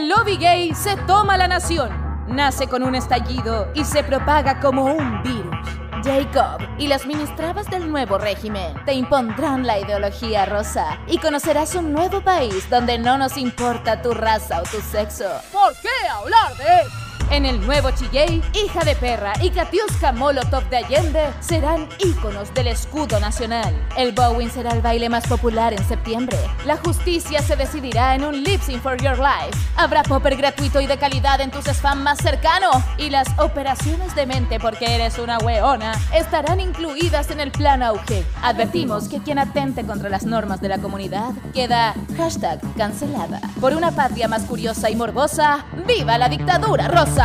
el lobby gay se toma la nación. Nace con un estallido y se propaga como un virus. Jacob y las ministrabas del nuevo régimen te impondrán la ideología rosa y conocerás un nuevo país donde no nos importa tu raza o tu sexo. ¿Por qué hablar de eso? En el nuevo Chilley, hija de perra y Katiuska Molotov de Allende serán íconos del escudo nacional. El Bowen será el baile más popular en septiembre. La justicia se decidirá en un lip sync for your life. Habrá popper gratuito y de calidad en tus spam más cercano. Y las operaciones de mente porque eres una weona estarán incluidas en el plan auge. Advertimos que quien atente contra las normas de la comunidad queda hashtag cancelada. Por una patria más curiosa y morbosa, ¡viva la dictadura rosa!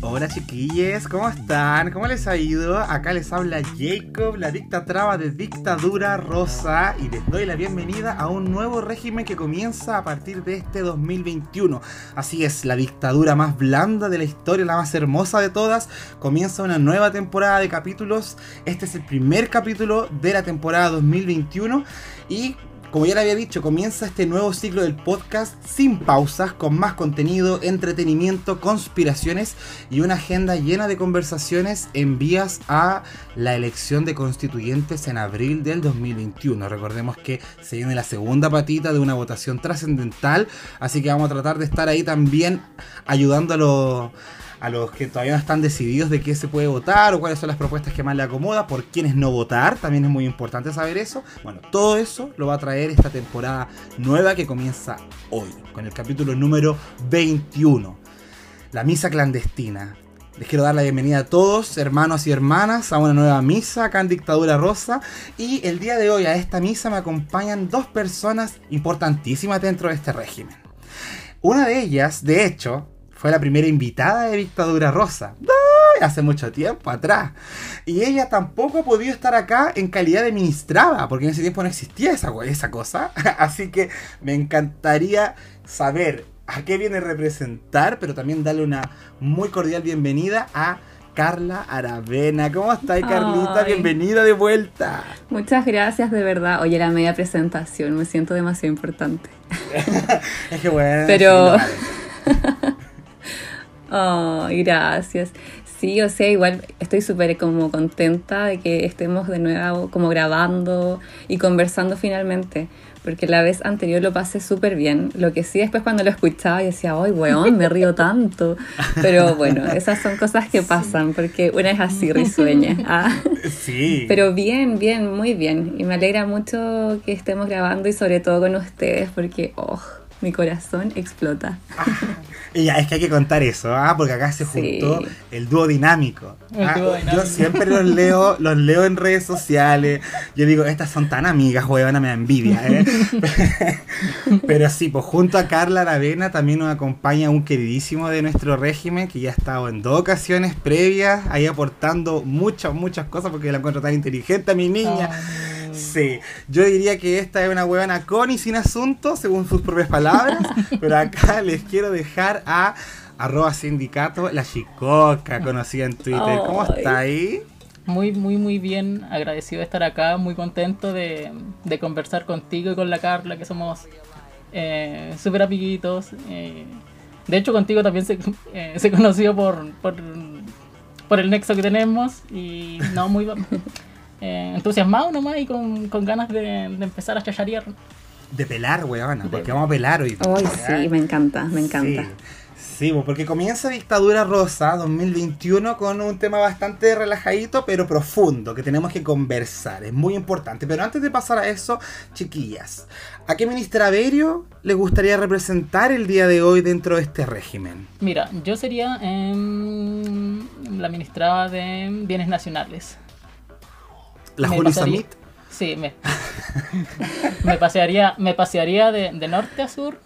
Hola chiquillos, ¿cómo están? ¿Cómo les ha ido? Acá les habla Jacob, la dictatrava de Dictadura Rosa y les doy la bienvenida a un nuevo régimen que comienza a partir de este 2021. Así es, la dictadura más blanda de la historia, la más hermosa de todas, comienza una nueva temporada de capítulos. Este es el primer capítulo de la temporada 2021 y como ya le había dicho, comienza este nuevo ciclo del podcast sin pausas, con más contenido, entretenimiento, conspiraciones y una agenda llena de conversaciones en vías a la elección de constituyentes en abril del 2021. Recordemos que se viene la segunda patita de una votación trascendental, así que vamos a tratar de estar ahí también ayudando a los a los que todavía no están decididos de qué se puede votar o cuáles son las propuestas que más le acomoda, por quiénes no votar, también es muy importante saber eso. Bueno, todo eso lo va a traer esta temporada nueva que comienza hoy, con el capítulo número 21, la misa clandestina. Les quiero dar la bienvenida a todos, hermanos y hermanas, a una nueva misa acá en Dictadura Rosa. Y el día de hoy a esta misa me acompañan dos personas importantísimas dentro de este régimen. Una de ellas, de hecho, fue la primera invitada de Dictadura Rosa. Hace mucho tiempo atrás. Y ella tampoco ha podido estar acá en calidad de ministrada, porque en ese tiempo no existía esa, esa cosa. Así que me encantaría saber a qué viene representar, pero también darle una muy cordial bienvenida a Carla Aravena. ¿Cómo estás, Carlita? Bienvenida de vuelta. Muchas gracias, de verdad. Oye, la media presentación, me siento demasiado importante. es que bueno. Pero... Oh, gracias. Sí, o sea, igual estoy súper como contenta de que estemos de nuevo como grabando y conversando finalmente, porque la vez anterior lo pasé súper bien. Lo que sí después cuando lo escuchaba decía, ¡ay, weón, me río tanto! Pero bueno, esas son cosas que pasan, porque una es así, risueña. Ah. Sí. Pero bien, bien, muy bien. Y me alegra mucho que estemos grabando y sobre todo con ustedes, porque, oh, mi corazón explota. Ah, y ya, es que hay que contar eso, ¿ah? porque acá se juntó el dúo dinámico. ¿ah? Yo siempre los leo, los leo en redes sociales. Yo digo, estas son tan amigas, huevona, me da envidia. ¿eh? Pero sí, pues junto a Carla Aravena también nos acompaña un queridísimo de nuestro régimen que ya ha estado en dos ocasiones previas, ahí aportando muchas, muchas cosas porque la encuentro tan inteligente a mi niña. Sí, yo diría que esta es una huevona con y sin asunto, según sus propias palabras, pero acá les quiero dejar a arroba sindicato la chicoca conocida en Twitter. ¿Cómo está ahí? Muy, muy, muy bien. Agradecido de estar acá, muy contento de, conversar contigo y con la Carla, que somos eh, súper amiguitos. Eh, de hecho, contigo también se, eh, se conoció por, por, por el nexo que tenemos y no, muy eh, entusiasmado nomás y con, ganas de, empezar a chacharear. De pelar, weona, porque vamos a pelar hoy. Ay, sí, me encanta, me encanta. Sí. Pues, porque comienza Dictadura Rosa 2021 con un tema bastante relajadito pero profundo que tenemos que conversar, es muy importante. Pero antes de pasar a eso, chiquillas, ¿a qué ministra Averio le gustaría representar el día de hoy dentro de este régimen? Mira, yo sería em, la ministra de Bienes Nacionales. ¿La Juli Samit? Sí, me, me pasearía, me pasearía de, norte a sur,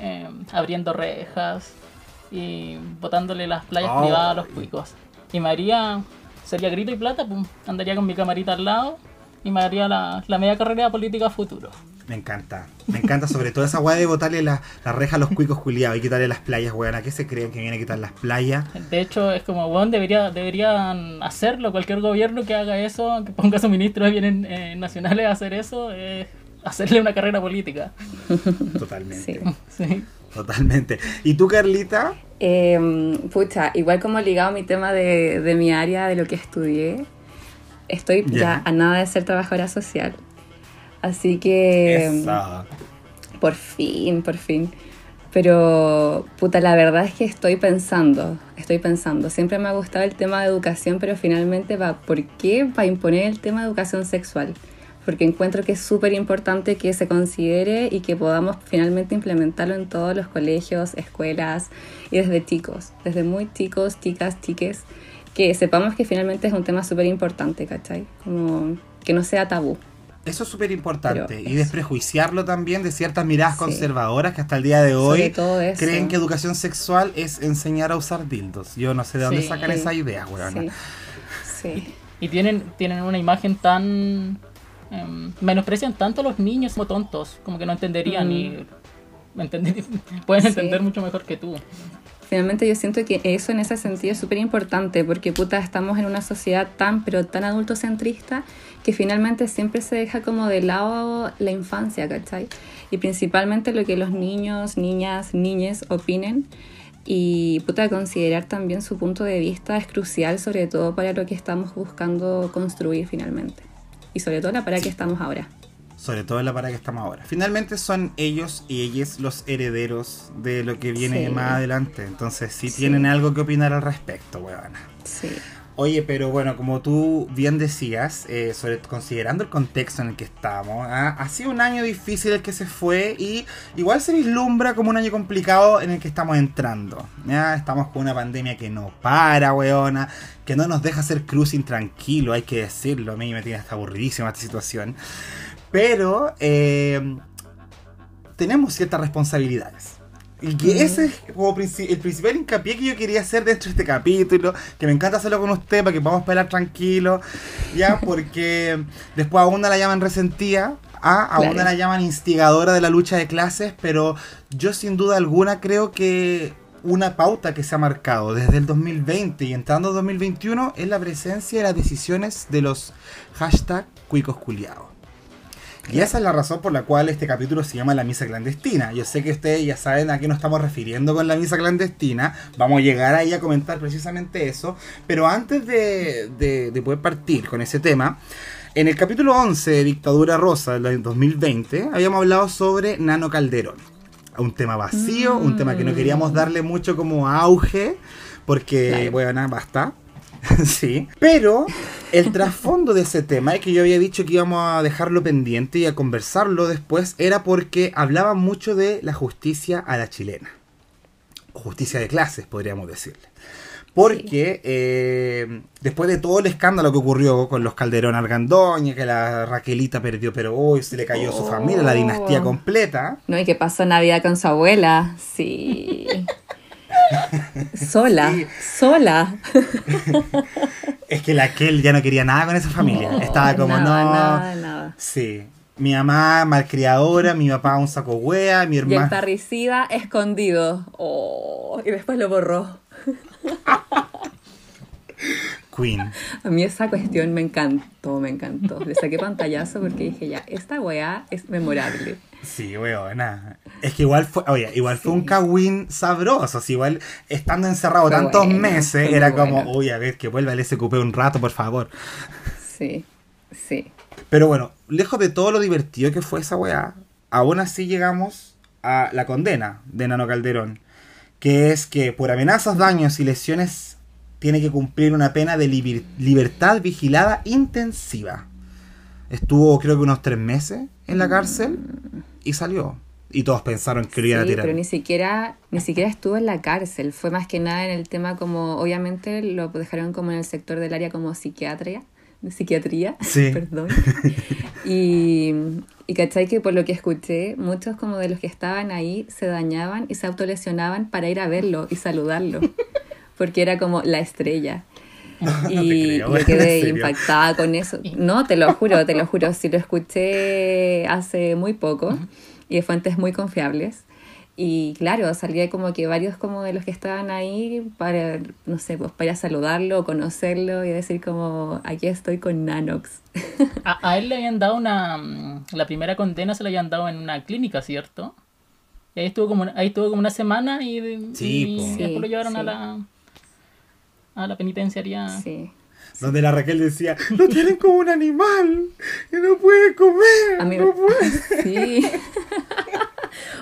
eh, abriendo rejas y botándole las playas oh. privadas a los cuicos. Y me haría, sería grito y plata, pum, andaría con mi camarita al lado y me haría la, la media carrera política futuro. Me encanta. Me encanta sobre todo esa weá de botarle la, la reja a los cuicos culiados y quitarle las playas, weón. ¿A qué se creen que viene a quitar las playas? De hecho, es como, weón, debería, deberían hacerlo. Cualquier gobierno que haga eso, que ponga su ministro de bienes eh, nacionales a hacer eso, es hacerle una carrera política. Totalmente. Sí. Sí. Totalmente. ¿Y tú, Carlita? Eh, pucha, igual como ligado a mi tema de, de mi área, de lo que estudié, estoy ya a nada de ser trabajadora social. Así que... Esa. Por fin, por fin. Pero, puta, la verdad es que estoy pensando, estoy pensando. Siempre me ha gustado el tema de educación, pero finalmente, va, ¿por qué? Para imponer el tema de educación sexual. Porque encuentro que es súper importante que se considere y que podamos finalmente implementarlo en todos los colegios, escuelas y desde chicos, desde muy chicos, chicas, chiques, que sepamos que finalmente es un tema súper importante, ¿cachai? Como que no sea tabú. Eso es súper importante. Y desprejuiciarlo también de ciertas miradas Sí. conservadoras que hasta el día de hoy creen que educación sexual es enseñar a usar dildos. Yo no sé de dónde Sí. sacan esa idea, weón. Sí, sí. Y tienen, tienen una imagen tan... em, menosprecian tanto a los niños como tontos, como que no entenderían Mm. y... entender- pueden Sí. entender mucho mejor que tú. Finalmente yo siento que eso en ese sentido es súper importante porque puta estamos en una sociedad tan pero tan adultocentrista que finalmente siempre se deja como de lado la infancia, ¿cachai? Y principalmente lo que los niños, niñas, niñes opinen y puta considerar también su punto de vista es crucial sobre todo para lo que estamos buscando construir finalmente y sobre todo para que estamos ahora. Sobre todo en la para que estamos ahora. Finalmente son ellos y ellas los herederos de lo que viene Sí. más adelante. Entonces sí, Sí. tienen algo que opinar al respecto, weón. Sí. Oye, pero bueno, como tú bien decías, eh, sobre, considerando el contexto en el que estamos, ¿ah? ha sido un año difícil el que se fue y igual se vislumbra como un año complicado en el que estamos entrando. Estamos con una pandemia que no para, weona, que no nos deja hacer cruising tranquilo, hay que decirlo. A mí me tiene hasta aburridísima esta situación. Pero eh, tenemos ciertas responsabilidades. Y que ese es como el principal hincapié que yo quería hacer dentro de este capítulo, que me encanta hacerlo con usted para que podamos pelear tranquilos, ya, porque después a una la llaman resentida, a, a Claro. una la llaman instigadora de la lucha de clases, pero yo sin duda alguna creo que una pauta que se ha marcado desde el 2020 y entrando en 2021 es la presencia de las decisiones de los hashtag cuicos culiados. Y esa es la razón por la cual este capítulo se llama La Misa Clandestina. Yo sé que ustedes ya saben a qué nos estamos refiriendo con la Misa Clandestina. Vamos a llegar ahí a comentar precisamente eso. Pero antes de, de- de poder partir con ese tema, en el capítulo 11 de Dictadura Rosa del 2020 habíamos hablado sobre Nano Calderón. Un tema vacío, un tema que no queríamos darle mucho como auge, porque, Claro. bueno, basta. sí. Pero el trasfondo de ese tema, y que yo había dicho que íbamos a dejarlo pendiente y a conversarlo después, era porque hablaba mucho de la justicia a la chilena. Justicia de clases, podríamos decirle. Porque eh, después de todo el escándalo que ocurrió con los Calderón Argandoña, que la Raquelita perdió, pero hoy se le cayó su Oh. familia, la dinastía completa. No, y que pasó Navidad con su abuela. Sí. sola, Sí. sola. Es que la Kel ya no quería nada con esa familia. Estaba como, nada, no. Nada, nada. Sí. Mi mamá malcriadora, mi papá un saco wea, mi Y el hermano. parricida escondido. Oh, y después lo borró. Queen. A mí esa cuestión me encantó, me encantó. Le saqué pantallazo porque dije, ya, esta weá es memorable. Sí, weona. Es que igual fue, oye, igual fue un cagüín sabroso. así, igual estando encerrado Fue tantos bueno, meses, era como, bueno. uy, a ver, que vuelva el SQP un rato, por favor. Sí, sí. Pero bueno, lejos de todo lo divertido que fue esa weá, aún así llegamos a la condena de Nano Calderón, que es que por amenazas, daños y lesiones tiene que cumplir una pena de liber- libertad vigilada intensiva. Estuvo creo que unos tres meses en la cárcel y salió. Y todos pensaron que lo iban a tirar. pero ni siquiera, ni siquiera estuvo en la cárcel. Fue más que nada en el tema como, obviamente lo dejaron como en el sector del área como psiquiatría, de psiquiatría, Sí. perdón. Y, y cachai que por lo que escuché, muchos como de los que estaban ahí se dañaban y se autolesionaban para ir a verlo y saludarlo, porque era como la estrella. Y creo, yo ¿en quedé impactada con eso. No, te lo juro, te lo juro. Sí lo escuché hace muy poco y de fuentes muy confiables. Y claro, salía como que varios como de los que estaban ahí para, no sé, pues para saludarlo, conocerlo y decir como, aquí estoy con Nanox. A, él le habían dado una... Mm, la primera condena se la habían dado en una clínica, ¿cierto? Y ahí estuvo como, ahí estuvo como una semana y, después lo llevaron a la a la penitenciaría. Sí. Donde la Raquel decía, lo tienen como un animal y no puede comer. no puede. Sí.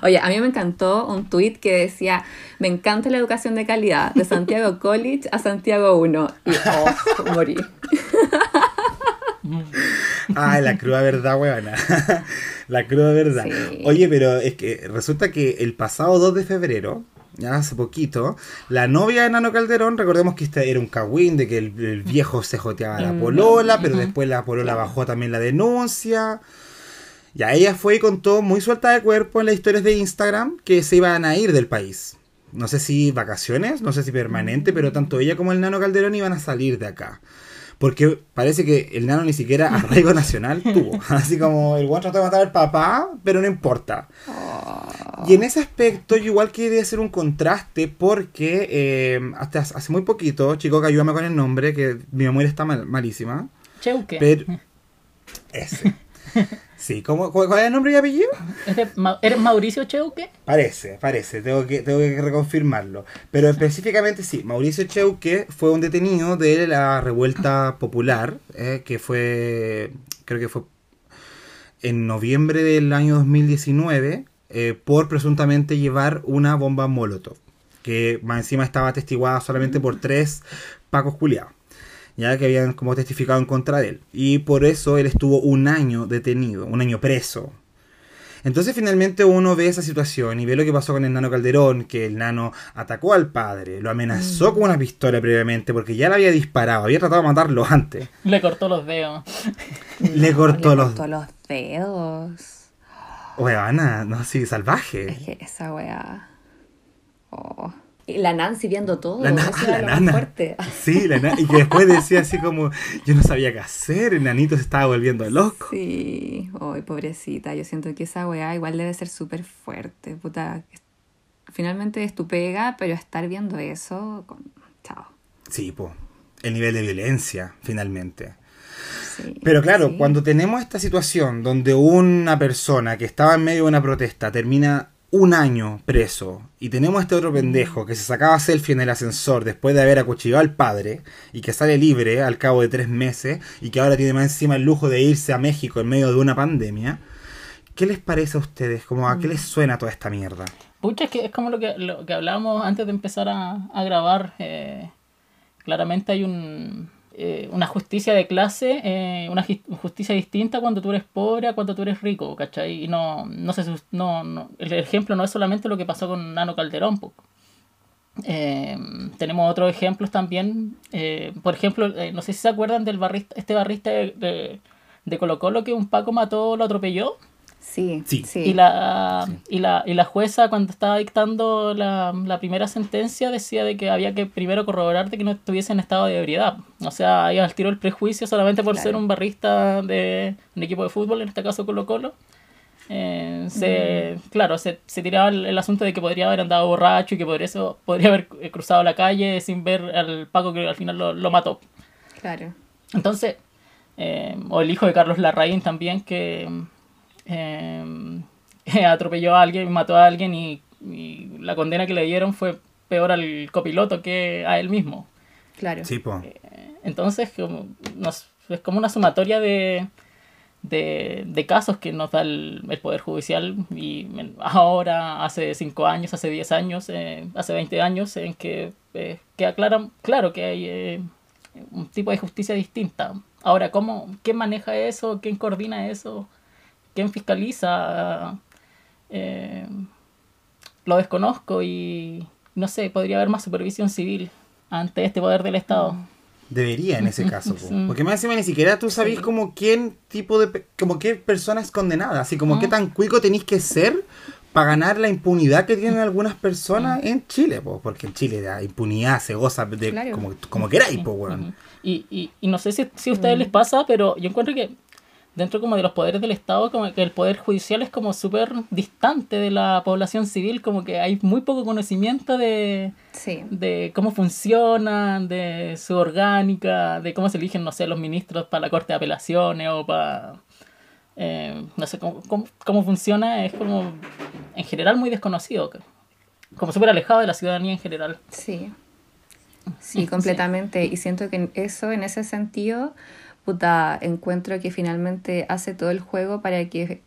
Oye, a mí me encantó un tuit que decía, me encanta la educación de calidad, de Santiago College a Santiago 1. Y oh, morí. Ay, la cruda verdad, weona. la cruda verdad. Oye, pero es que resulta que el pasado 2 de febrero, hace poquito, la novia de Nano Calderón, recordemos que este era un cagüín de que el, viejo se joteaba a la mm. polola, pero después la polola bajó también la denuncia. Ya ella fue y contó muy suelta de cuerpo en las historias de Instagram que se iban a ir del país. No sé si vacaciones, no sé si permanente, pero tanto ella como el Nano Calderón iban a salir de acá. Porque parece que el nano ni siquiera arraigo nacional tuvo. Así como el guan trató de matar al papá, pero no importa. Y en ese aspecto, yo igual quería hacer un contraste porque eh, hasta hace muy poquito, chico, que ayúdame con el nombre, que mi memoria está malísima. Cheuque. Pero, ese. Sí, ¿cómo, ¿cuál es el nombre y apellido? ¿Eres Mauricio Cheuque? Parece, parece, tengo que, tengo que reconfirmarlo. Pero específicamente sí, Mauricio Cheuque fue un detenido de la revuelta popular, eh, que fue, creo que fue en noviembre del año 2019, eh, por presuntamente llevar una bomba Molotov, que más encima estaba atestiguada solamente por tres pacos culiados ya que habían como testificado en contra de él. Y por eso él estuvo un año detenido, un año preso. Entonces finalmente uno ve esa situación y ve lo que pasó con el nano Calderón, que el nano atacó al padre, lo amenazó mm. con una pistola previamente porque ya le había disparado, había tratado de matarlo antes. Le cortó los dedos. le cortó, le cortó los... dedos. Weona, no, sí, salvaje. esa wea. Oh la Nancy viendo todo. La, nana. Fuerte. Sí, la nana. Y que después decía así como, yo no sabía qué hacer, el nanito se estaba volviendo loco. Sí, ay, pobrecita. Yo siento que esa weá igual debe ser súper fuerte. Puta, finalmente es tu pega, pero estar viendo eso, con... chao. Sí, po. El nivel de violencia, finalmente. Pero claro, cuando tenemos esta situación donde una persona que estaba en medio de una protesta termina un año preso y tenemos a este otro pendejo que se sacaba selfie en el ascensor después de haber acuchillado al padre y que sale libre al cabo de tres meses y que ahora tiene más encima el lujo de irse a México en medio de una pandemia, ¿qué les parece a ustedes? Como ¿A qué les suena toda esta mierda? Pucha, es que es como lo que, lo que hablábamos antes de empezar a, grabar. Eh, claramente hay un eh, una justicia de clase, eh, una justicia distinta cuando tú eres pobre a cuando tú eres rico, ¿cachai? Y no, no, se, no, no el ejemplo no es solamente lo que pasó con Nano Calderón. Eh, tenemos otros ejemplos también. por ejemplo, no sé si se acuerdan del barrista, este barrista de, de Colo Colo que un Paco mató, lo atropelló. Sí, sí. Y, la, Y, la, y la jueza cuando estaba dictando la, la, primera sentencia decía de que había que primero corroborar de que no estuviese en estado de ebriedad. O sea, ahí al tiro el prejuicio solamente por ser un barrista de un equipo de fútbol, en este caso Colo Colo. Eh, se, mm. Claro, se, se tiraba el, asunto de que podría haber andado borracho y que por eso podría haber cruzado la calle sin ver al Paco que al final lo, lo mató. Claro. Entonces, eh, o el hijo de Carlos Larraín también, que eh, atropelló a alguien, mató a alguien y, la condena que le dieron fue peor al copiloto que a él mismo. Claro. Eh, entonces, es como una sumatoria de, de, casos que nos da el, Poder Judicial y ahora, hace 5 años, hace 10 años, eh, hace 20 años, en que eh, queda claro, claro que hay eh, un tipo de justicia distinta. Ahora, ¿cómo, ¿quién maneja eso? ¿Quién coordina eso? Quién fiscaliza, eh, lo desconozco y no sé, podría haber más supervisión civil ante este poder del Estado. Debería en ese caso, porque más encima ni siquiera tú sabés como quién tipo de, como qué persona es condenada, así como qué tan cuico tenéis que ser para ganar la impunidad que tienen algunas personas en Chile, porque en Chile la impunidad se goza de como, como queráis, po, y, y, y, no sé si, si a ustedes les pasa, pero yo encuentro que dentro como de los poderes del Estado, como que el poder judicial es como súper distante de la población civil, como que hay muy poco conocimiento de, de cómo funciona, de su orgánica, de cómo se eligen, no sé, los ministros para la Corte de Apelaciones o para... Eh, no sé cómo, cómo, funciona, es como en general muy desconocido, como súper alejado de la ciudadanía en general. Sí, sí, completamente. Y siento que eso, en ese sentido, puta, encuentro que finalmente hace todo el juego para que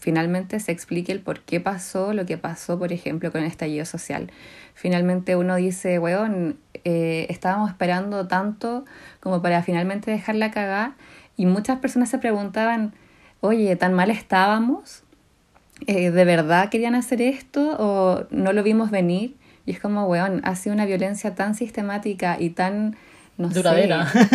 finalmente se explique el por qué pasó lo que pasó, por ejemplo, con el estallido social. Finalmente uno dice, weón, eh, estábamos esperando tanto como para finalmente dejarla cagar y muchas personas se preguntaban, oye, ¿tan mal estábamos? Eh, ¿De verdad querían hacer esto o no lo vimos venir? Y es como, weón, ha sido una violencia tan sistemática y tan, no Duradera. sé,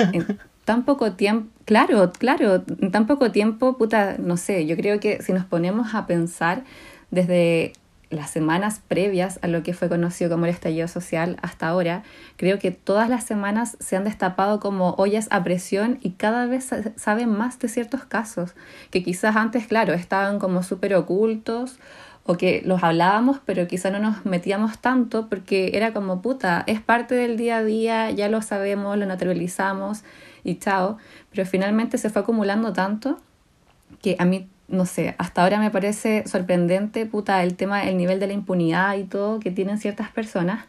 tan poco tiempo, claro, claro, en tan poco tiempo, puta, no sé, yo creo que si nos ponemos a pensar desde las semanas previas a lo que fue conocido como el estallido social hasta ahora, creo que todas las semanas se han destapado como ollas a presión y cada vez saben más de ciertos casos que quizás antes, claro, estaban como súper ocultos o que los hablábamos, pero quizá no nos metíamos tanto porque era como puta, es parte del día a día, ya lo sabemos, lo naturalizamos y chao, pero finalmente se fue acumulando tanto que a mí, no sé, hasta ahora me parece sorprendente, puta, el tema, el nivel de la impunidad y todo que tienen ciertas personas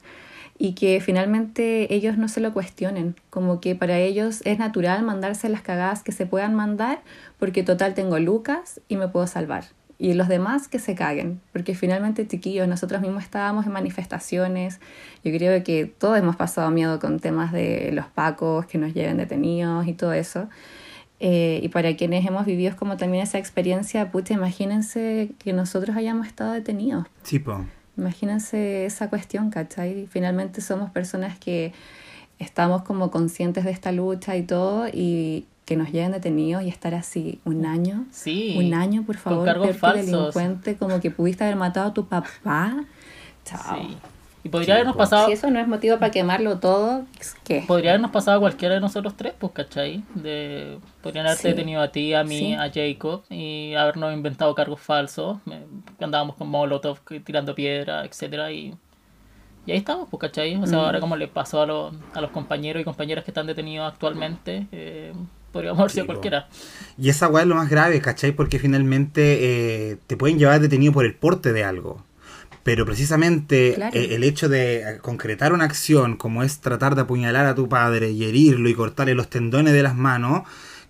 y que finalmente ellos no se lo cuestionen, como que para ellos es natural mandarse las cagadas que se puedan mandar porque total tengo lucas y me puedo salvar y los demás que se caguen, porque finalmente chiquillos, nosotros mismos estábamos en manifestaciones, yo creo que todos hemos pasado miedo con temas de los pacos que nos lleven detenidos y todo eso. Eh, y para quienes hemos vivido como también esa experiencia, pucha, imagínense que nosotros hayamos estado detenidos. Sí, po. Imagínense esa cuestión, ¿cachai? Finalmente somos personas que estamos como conscientes de esta lucha y todo, y, que nos lleven detenidos y estar así un año. Sí. Un año, por favor. Con cargos falsos. delincuente, como que pudiste haber matado a tu papá. Chao. Sí. Y podría habernos pasado. Si eso no es motivo para quemarlo todo, ¿qué? Podría habernos pasado a cualquiera de nosotros tres, pues, ¿cachai? De... Podrían haberte detenido a ti, a mí, a Jacob y habernos inventado cargos falsos. Andábamos con Molotov tirando piedra, etcétera y. Y ahí estamos, pues, ¿cachai? O sea, mm. ahora como le pasó a, los, a los compañeros y compañeras que están detenidos actualmente, eh, podríamos haber sido cualquiera. Y esa weá es lo más grave, ¿cachai? Porque finalmente eh, te pueden llevar detenido por el porte de algo. Pero precisamente eh, el hecho de concretar una acción como es tratar de apuñalar a tu padre y herirlo y cortarle los tendones de las manos,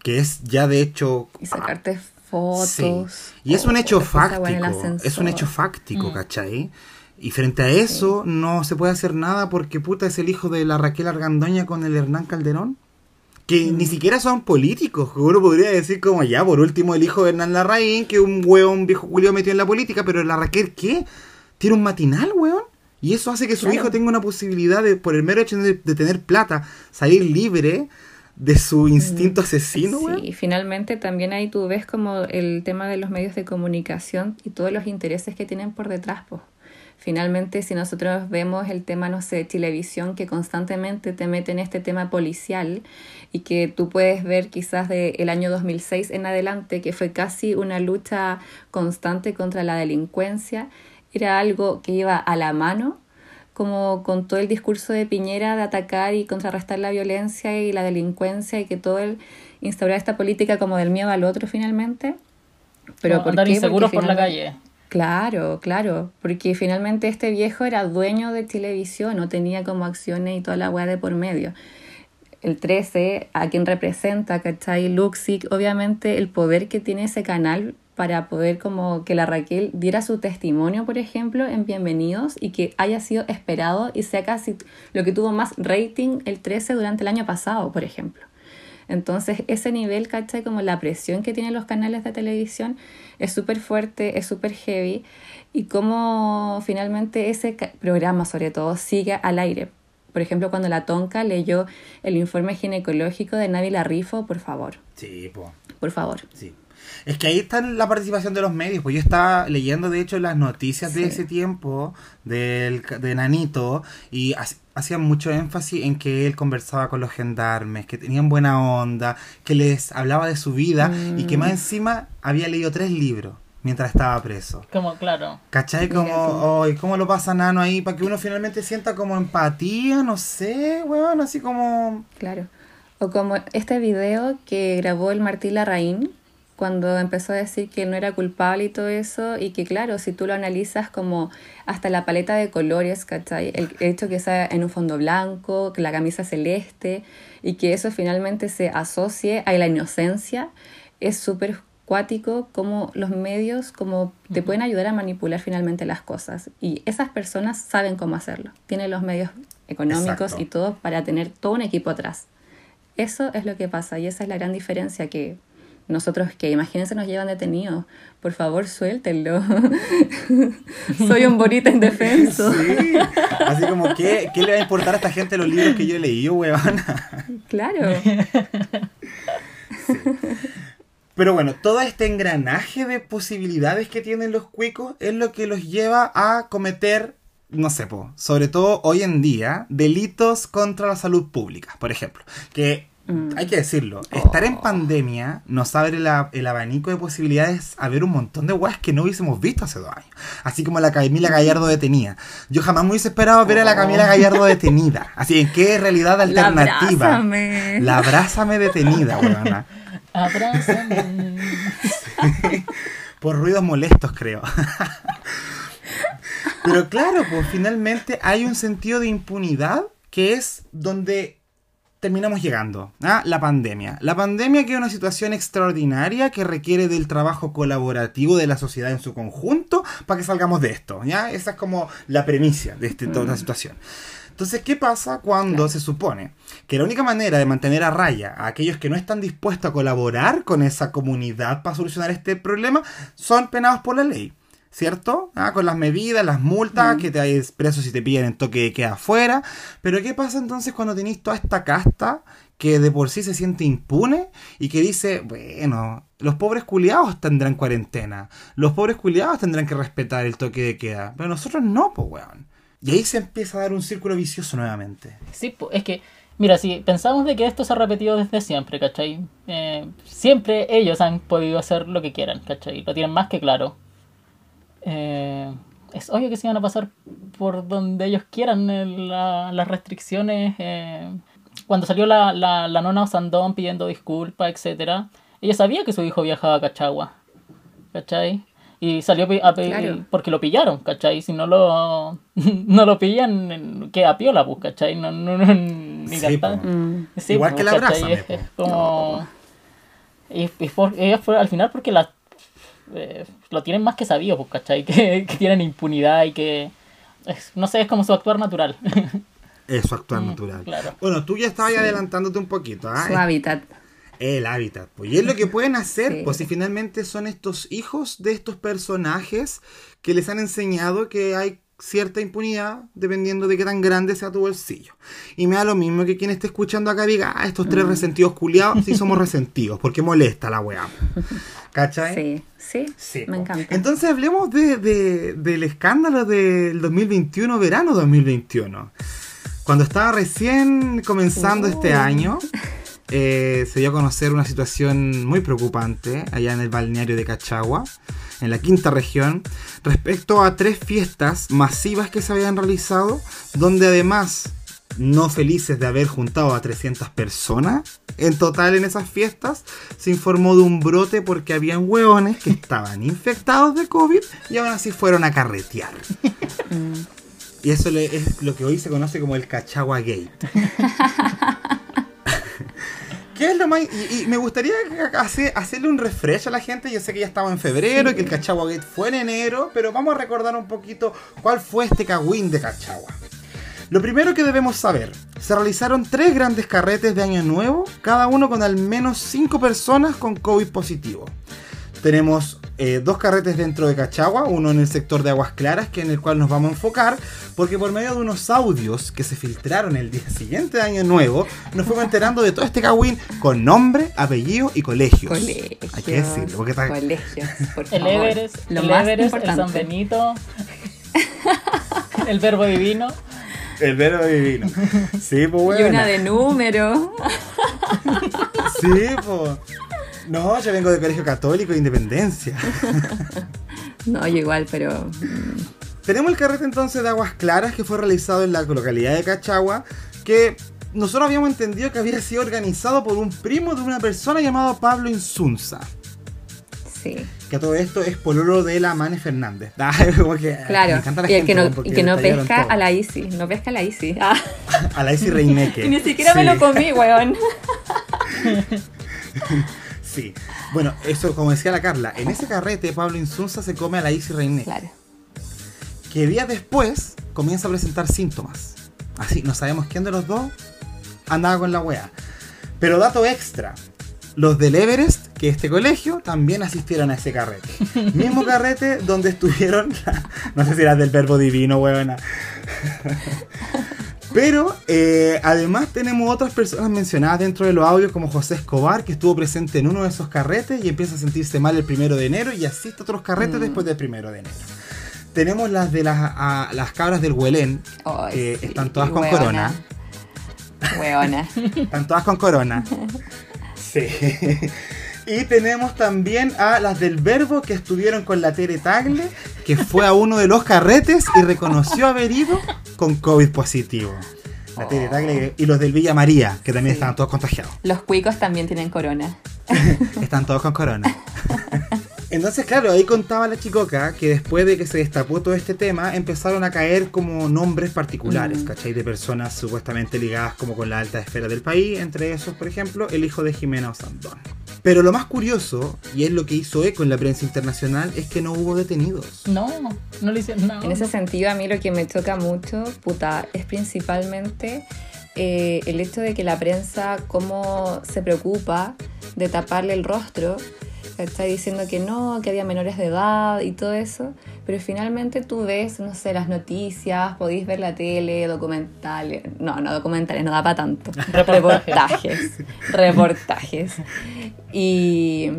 que es ya de hecho... Y sacarte fotos. Y es un hecho fáctico. Es un hecho fáctico, mm. ¿cachai? Y frente a eso no se puede hacer nada porque puta es el hijo de la Raquel Argandoña con el Hernán Calderón que ni siquiera son políticos. Uno podría decir como ya, por último, el hijo de Hernán Larraín, que un hueón viejo Julio metió en la política, pero la Raquel, ¿qué? Tiene un matinal, weón. Y eso hace que su hijo tenga una posibilidad de, por el mero hecho de, tener plata, salir libre de su instinto asesino, Sí, y finalmente también ahí tú ves como el tema de los medios de comunicación y todos los intereses que tienen por detrás, pues. Finalmente, si nosotros vemos el tema, no sé, de televisión que constantemente te mete en este tema policial y que tú puedes ver quizás del el año 2006 en adelante, que fue casi una lucha constante contra la delincuencia, era algo que iba a la mano, como con todo el discurso de Piñera de atacar y contrarrestar la violencia y la delincuencia y que todo el instaurar esta política como del miedo al otro finalmente. Pero ¿por qué? inseguros por la calle. Claro, claro, porque finalmente este viejo era dueño de televisión, no tenía como acciones y toda la weá de por medio. El 13, a quien representa, ¿cachai? Luxic, obviamente el poder que tiene ese canal para poder como que la Raquel diera su testimonio, por ejemplo, en Bienvenidos y que haya sido esperado y sea casi lo que tuvo más rating el 13 durante el año pasado, por ejemplo. Entonces, ese nivel, ¿cachai? Como la presión que tienen los canales de televisión es súper fuerte, es súper heavy. Y cómo finalmente ese programa, sobre todo, sigue al aire. Por ejemplo, cuando la Tonka leyó el informe ginecológico de Navi Rifo, por favor. Sí. Por favor. Sí. Es que ahí está la participación de los medios. Pues yo estaba leyendo, de hecho, las noticias de ese tiempo del, de Nanito y hacían mucho énfasis en que él conversaba con los gendarmes, que tenían buena onda, que les hablaba de su vida y que más Mm. encima había leído tres libros mientras estaba preso. Como, claro. ¿Cachai? Como, ay, ¿cómo lo pasa Nano ahí? Para que uno finalmente sienta como empatía, no sé, weón, así como... Claro. O como este video que grabó el Martín Larraín cuando empezó a decir que él no era culpable y todo eso, y que claro, si tú lo analizas como hasta la paleta de colores, ¿cachai? El hecho que sea en un fondo blanco, que la camisa celeste, y que eso finalmente se asocie a la inocencia, es súper cuático como los medios como te pueden ayudar a manipular finalmente las cosas. Y esas personas saben cómo hacerlo. Tienen los medios económicos Exacto. y todo para tener todo un equipo atrás. Eso es lo que pasa y esa es la gran diferencia que nosotros que imagínense nos llevan detenidos. Por favor, suéltenlo. Soy un bonita indefenso. Sí, así como, ¿qué, ¿qué le va a importar a esta gente los libros que yo he leído, weón? Claro. Pero bueno, todo este engranaje de posibilidades que tienen los cuicos es lo que los lleva a cometer, no sé, po, sobre todo hoy en día, delitos contra la salud pública, por ejemplo. Que Mm. hay que decirlo, estar en Oh. pandemia nos abre el, abanico de posibilidades a ver un montón de weas que no hubiésemos visto hace dos años. Así como la Camila Gallardo detenida. Yo jamás me hubiese esperado ver a la Camila Gallardo detenida. Así, ¿en qué realidad La alternativa? abrázame. La abrázame detenida, weona. Abrázame. Por ruidos molestos, creo. Pero claro, pues finalmente hay un sentido de impunidad que es donde terminamos llegando. ¿ah? La pandemia. La pandemia que es una situación extraordinaria que requiere del trabajo colaborativo de la sociedad en su conjunto para que salgamos de esto. ¿ya? Esa es como la premisa de este- toda esta situación. Entonces, ¿qué pasa cuando se supone que la única manera de mantener a raya a aquellos que no están dispuestos a colaborar con esa comunidad para solucionar este problema son penados por la ley? ¿Cierto? Ah, con las medidas, las multas, que te hay preso si te pillan en toque de queda afuera. Pero ¿qué pasa entonces cuando tenéis toda esta casta que de por sí se siente impune y que dice, bueno, los pobres culiados tendrán cuarentena, los pobres culiados tendrán que respetar el toque de queda, pero nosotros no, pues weón. Y ahí se empieza a dar un círculo vicioso nuevamente. Sí, es que, mira, si pensamos de que esto se ha repetido desde siempre, ¿cachai? Eh, siempre ellos han podido hacer lo que quieran, ¿cachai? Lo tienen más que claro. Eh, es obvio que se van a pasar por donde ellos quieran eh, la- las restricciones. eh, cuando salió la, la, la nona Osandón pidiendo disculpas, etcétera, ella sabía que su hijo viajaba a Cachagua, ¿cachai? Y salió a pe- Claro. porque lo pillaron, ¿cachai? Si no lo, no lo pillan, queda piola, pues, ¿cachai? No, no, no, ni Sí. Sí, Igual pues, que la ¿cachai? Abrázame, Es, es como... Y, y por- fue al final porque la, eh, lo tienen más que sabido, pues, ¿cachai? Que, que tienen impunidad y que... es- no sé, es como su actuar natural. Eso, actuar Mm, natural. claro. Bueno, tú ya estabas adelantándote un poquito, ¿ah? Su hábitat. El hábitat. Pues, y es lo que pueden hacer, Sí. pues si finalmente son estos hijos de estos personajes que les han enseñado que hay cierta impunidad dependiendo de qué tan grande sea tu bolsillo. Y me da lo mismo que quien esté escuchando acá diga, ah, estos Mm. tres resentidos culiados, sí somos resentidos, porque molesta la weá. ¿Cachai? Sí, sí, Sí, me encanta. Entonces hablemos de, de- del escándalo del 2021, verano 2021. Cuando estaba recién comenzando este año, eh, se dio a conocer una situación muy preocupante allá en el balneario de Cachagua, en la quinta región, respecto a tres fiestas masivas que se habían realizado, donde además, no felices de haber juntado a 300 personas en total en esas fiestas, se informó de un brote porque habían hueones que estaban infectados de COVID y aún así fueron a carretear. Y eso es lo que hoy se conoce como el Cachagua Gate. ¿Qué es lo más.? Y, y me gustaría hacer, hacerle un refresh a la gente. Yo sé que ya estaba en febrero y que el Cachagua Gate fue en enero, pero vamos a recordar un poquito cuál fue este cagüín de Cachagua. Lo primero que debemos saber: se realizaron tres grandes carretes de Año Nuevo, cada uno con al menos cinco personas con COVID positivo. Tenemos eh, dos carretes dentro de Cachagua, uno en el sector de Aguas Claras, que en el cual nos vamos a enfocar, porque por medio de unos audios que se filtraron el día siguiente de Año Nuevo, nos fuimos enterando de todo este cagüín con nombre, apellido y colegios. Colegios. Hay que decirlo, porque está- Colegios, por El favor. Everest, Lo el más Everest, el importante. San Benito, el Verbo Divino. El verbo divino. Sí, pues Y bueno. una de número. Sí, pues. No, yo vengo de colegio católico de independencia. No, yo igual, pero. Tenemos el carrete entonces de Aguas Claras que fue realizado en la localidad de Cachagua, que nosotros habíamos entendido que había sido organizado por un primo de una persona llamado Pablo Insunza. Sí. Que todo esto es pololo de la Mane Fernández. Ah, como que, me Claro. la Y el que no, y que pesca todo. a la Isi. No pesca a la Isi. Ah, A la Isi Reineque. y ni siquiera me lo comí, weón. Sí. Bueno, eso como decía la Carla, en ese carrete Pablo Insunza se come a la Isi Reineque. Claro. que días después comienza a presentar síntomas. Así, no sabemos quién de los dos andaba con la wea. Pero dato extra, los del Everest, que este colegio, también asistieron a ese carrete. Mismo carrete donde estuvieron, no sé si era del verbo divino, weona. Pero eh, además tenemos otras personas mencionadas dentro de los audios como José Escobar, que estuvo presente en uno de esos carretes y empieza a sentirse mal el primero de enero y asiste a otros carretes después del primero de enero. Tenemos las de las, a- las cabras del Huelén, que sí, están todas con corona. Weona. Están todas con corona. Sí. Y tenemos también a las del Verbo que estuvieron con la Tere Tagle, que fue a uno de los carretes y reconoció haber ido con COVID positivo. La Tere Tagle y los del Villa María, que también Sí. estaban todos contagiados. Los cuicos también tienen corona. Están todos con corona. Entonces, claro, ahí contaba la chicoca que después de que se destapó todo este tema, empezaron a caer como nombres particulares, Mm. ¿cachai? De personas supuestamente ligadas como con la alta esfera del país, entre esos, por ejemplo, el hijo de Jimena Osandón. Pero lo más curioso, y es lo que hizo eco en la prensa internacional, es que no hubo detenidos. No, no le hicieron nada. En ese sentido, a mí lo que me choca mucho, puta, es principalmente eh, el hecho de que la prensa, cómo se preocupa de taparle el rostro, está diciendo que no, que había menores de edad y todo eso, pero finalmente tú ves, no sé, las noticias, podéis ver la tele, documentales, no, no documentales, no da para tanto, reportajes, reportajes. Y,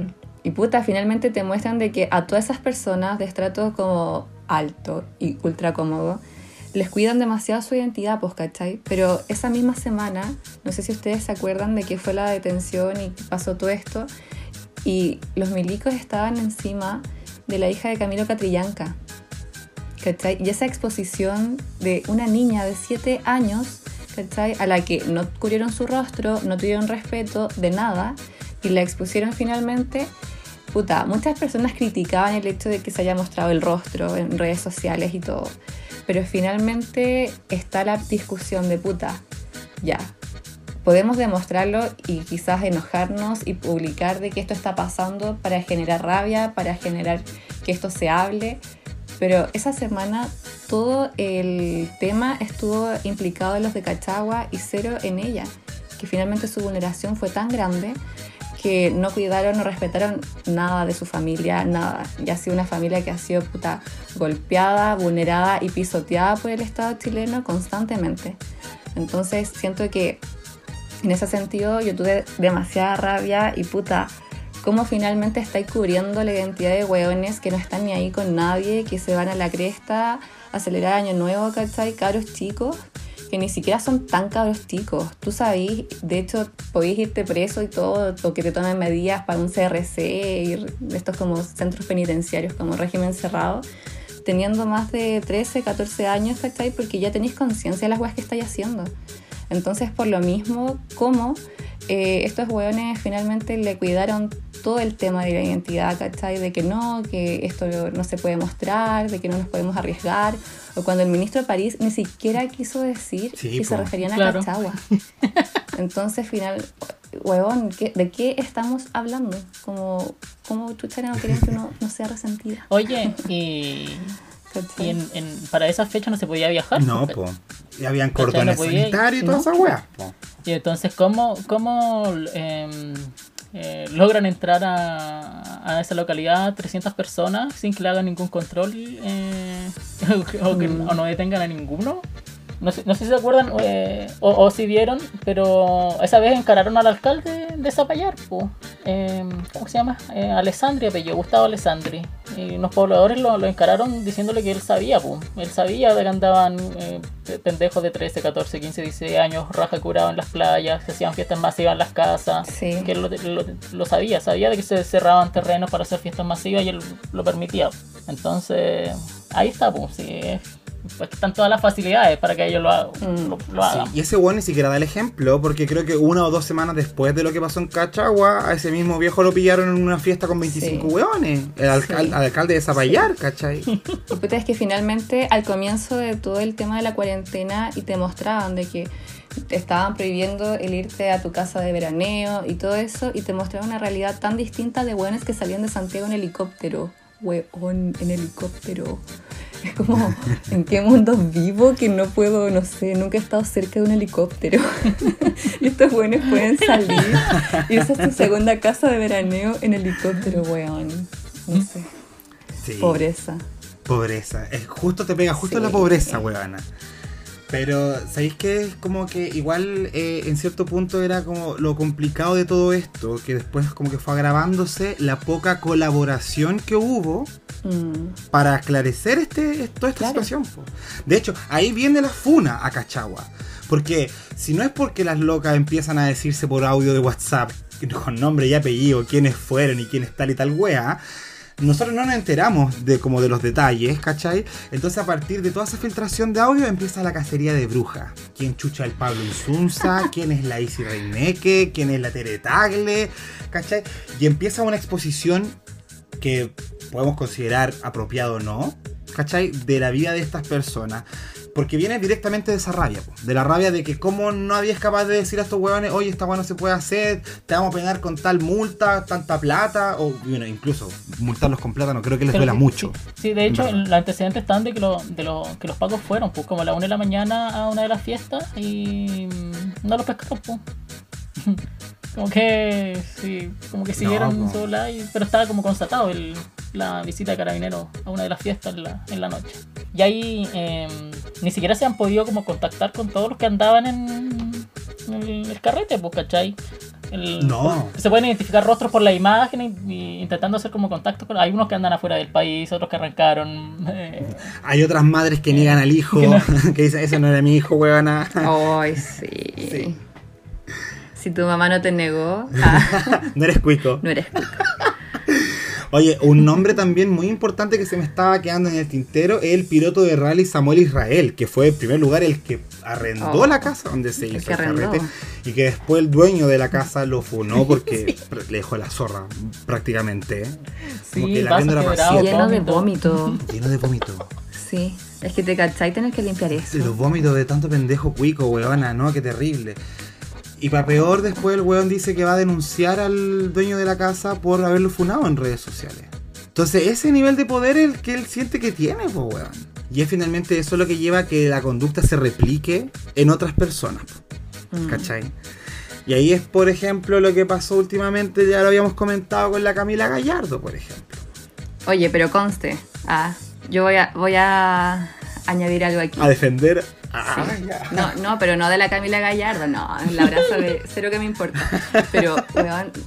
y puta, finalmente te muestran de que a todas esas personas de estrato como alto y ultra cómodo, les cuidan demasiado su identidad, pues, ¿cachai? Pero esa misma semana, no sé si ustedes se acuerdan de que fue la detención y pasó todo esto, y los milicos estaban encima de la hija de Camilo Catrillanca, ¿cachai? Y esa exposición de una niña de 7 años, ¿cachai? A la que no cubrieron su rostro, no tuvieron respeto de nada, y la expusieron finalmente puta, muchas personas criticaban el hecho de que se haya mostrado el rostro en redes sociales y todo. Pero finalmente está la discusión de puta, ya. Podemos demostrarlo y quizás enojarnos y publicar de que esto está pasando para generar rabia, para generar que esto se hable. Pero esa semana todo el tema estuvo implicado en los de Cachagua y cero en ella. Que finalmente su vulneración fue tan grande que no cuidaron, no respetaron nada de su familia, nada. Y ha sido una familia que ha sido puta golpeada, vulnerada y pisoteada por el Estado chileno constantemente. Entonces siento que en ese sentido yo tuve demasiada rabia y puta, cómo finalmente estáis cubriendo la identidad de hueones que no están ni ahí con nadie, que se van a la cresta, a celebrar Año Nuevo, ¿cachai? Caros chicos que ni siquiera son tan cabros chicos. Tú sabéis, de hecho, podéis irte preso y todo, o que te tomen medidas para un CRC, de estos como centros penitenciarios, como régimen cerrado, teniendo más de 13, 14 años, ¿cachai? Porque ya tenéis conciencia de las weas que estáis haciendo. Entonces, por lo mismo, como eh, estos hueones finalmente le cuidaron todo el tema de la identidad, ¿cachai? De que no, que esto no se puede mostrar, de que no nos podemos arriesgar. O cuando el ministro de París ni siquiera quiso decir Sí, que se referían a Claro. Cachagua. Entonces, final, huevón, ¿qué- ¿de qué estamos hablando? Como, como chucha no quieren que uno no sea resentida. Oye, y, y en, en- para esa fecha no se podía viajar. No, pues. po. Y habían cordones No sanitarios y todas No, esas weas, po. Y entonces, ¿cómo, cómo em, eh, logran entrar a, a esa localidad 300 personas sin que le hagan ningún control eh, o, que, Mm. o no detengan a ninguno? No sé, no sé si se acuerdan eh, o, o si vieron, pero esa vez encararon al alcalde de Zapallar, po. Em, ¿cómo se llama? Eh, Alessandri, apellido, Gustavo Alessandri. y los pobladores lo, lo encararon diciéndole que él sabía, pum. Él sabía de que andaban eh, pendejos de 13, 14, 15, 16 años, raja curado en las playas, se hacían fiestas masivas en las casas. Sí. Que él lo, lo- lo sabía, sabía de que se cerraban terrenos para hacer fiestas masivas y él lo permitía. Entonces, ahí está, pues, sí. Pues están todas las facilidades para que ellos lo, ha- Mm. lo, lo hagan. Y ese weón ni siquiera da el ejemplo, porque creo que una o dos semanas después de lo que pasó en Cachagua, a ese mismo viejo lo pillaron en una fiesta con 25 Sí. weones. El alcal- Sí. al alcalde de Zapallar, ¿cachai? Puta, es que finalmente al comienzo de todo el tema de la cuarentena y te mostraban de que te estaban prohibiendo el irte a tu casa de veraneo y todo eso y te mostraban una realidad tan distinta de hueones que salían de Santiago en helicóptero. Hueón en helicóptero. Es como, ¿en qué mundo vivo que no puedo, no sé, nunca he estado cerca de un helicóptero? y estos hueones pueden salir y esa es tu segunda casa de veraneo en helicóptero, hueón. No sé. Sí. Pobreza. Pobreza. Es justo te pega justo Sí. la pobreza, weona. Pero, ¿sabéis qué? Es como que igual eh, en cierto punto era como lo complicado de todo esto, que después como que fue agravándose la poca colaboración que hubo Mm. para esclarecer este, toda esta Claro. situación. po. De hecho, ahí viene la funa a Cachagua. Porque si no es porque las locas empiezan a decirse por audio de WhatsApp, con nombre y apellido, quiénes fueron y quién es tal y tal wea, nosotros no nos enteramos de como de los detalles, ¿cachai? Entonces a partir de toda esa filtración de audio empieza la cacería de brujas. ¿Quién chucha el Pablo Insunza? ¿Quién es la Isi Reineque? ¿Quién es la Tere Tagle? ¿Cachai? Y empieza una exposición que podemos considerar apropiado o no, ¿cachai? De la vida de estas personas. Porque viene directamente de esa rabia, po. de la rabia de que como no habías capaz de decir a estos huevones, oye, esta hueá no se puede hacer, te vamos a pegar con tal multa, tanta plata, o bueno, incluso multarlos con plata no creo que les Pero duela sí, mucho. Sí, sí, de hecho, los antecedentes están de que, lo- de lo- que los pagos fueron, pues, como a la una de la mañana a una de las fiestas y mm, no los pescaron, pues. Como que, sí, como que siguieron No, su live, pero estaba como constatado el, la visita de carabineros a una de las fiestas en la, en la noche. Y ahí eh, ni siquiera se han podido como contactar con todos los que andaban en, en el, el carrete, pues, ¿cachai? El- No. Se pueden identificar rostros por la imagen y, y intentando hacer como contacto con... Hay unos que andan afuera del país, otros que arrancaron. eh, Hay otras madres que niegan al hijo, Que no. que dicen, ese no era mi hijo, huevona. Ay, sí. Sí. Si tu mamá no te negó, ah, no eres cuico. no eres cuico. Oye, un nombre también muy importante que se me estaba quedando en el tintero es el piloto de rally Samuel Israel, que fue en primer lugar el que arrendó Oh. la casa donde se hizo el carrete y que después el dueño de la casa lo funó porque pr- le dejó la zorra prácticamente. ¿eh? Como Sí, que la era Lleno de vómito. lleno de vómito. Sí. Es que te cachai tener que limpiar eso. Los vómitos de tanto pendejo cuico, weona, ¿no? Qué terrible. Y para peor, después el weón dice que va a denunciar al dueño de la casa por haberlo funado en redes sociales. Entonces, ese nivel de poder es el que él siente que tiene, pues, weón. Y es finalmente eso lo que lleva a que la conducta se replique en otras personas, Mm. ¿cachai? Y ahí es, por ejemplo, lo que pasó últimamente, ya lo habíamos comentado con la Camila Gallardo, por ejemplo. Oye, pero conste. Ah, yo voy a, voy a añadir algo aquí. A defender. Ah, Sí. No, no, pero no de la Camila Gallardo, no, la abrazo de cero que me importa. Pero, weón.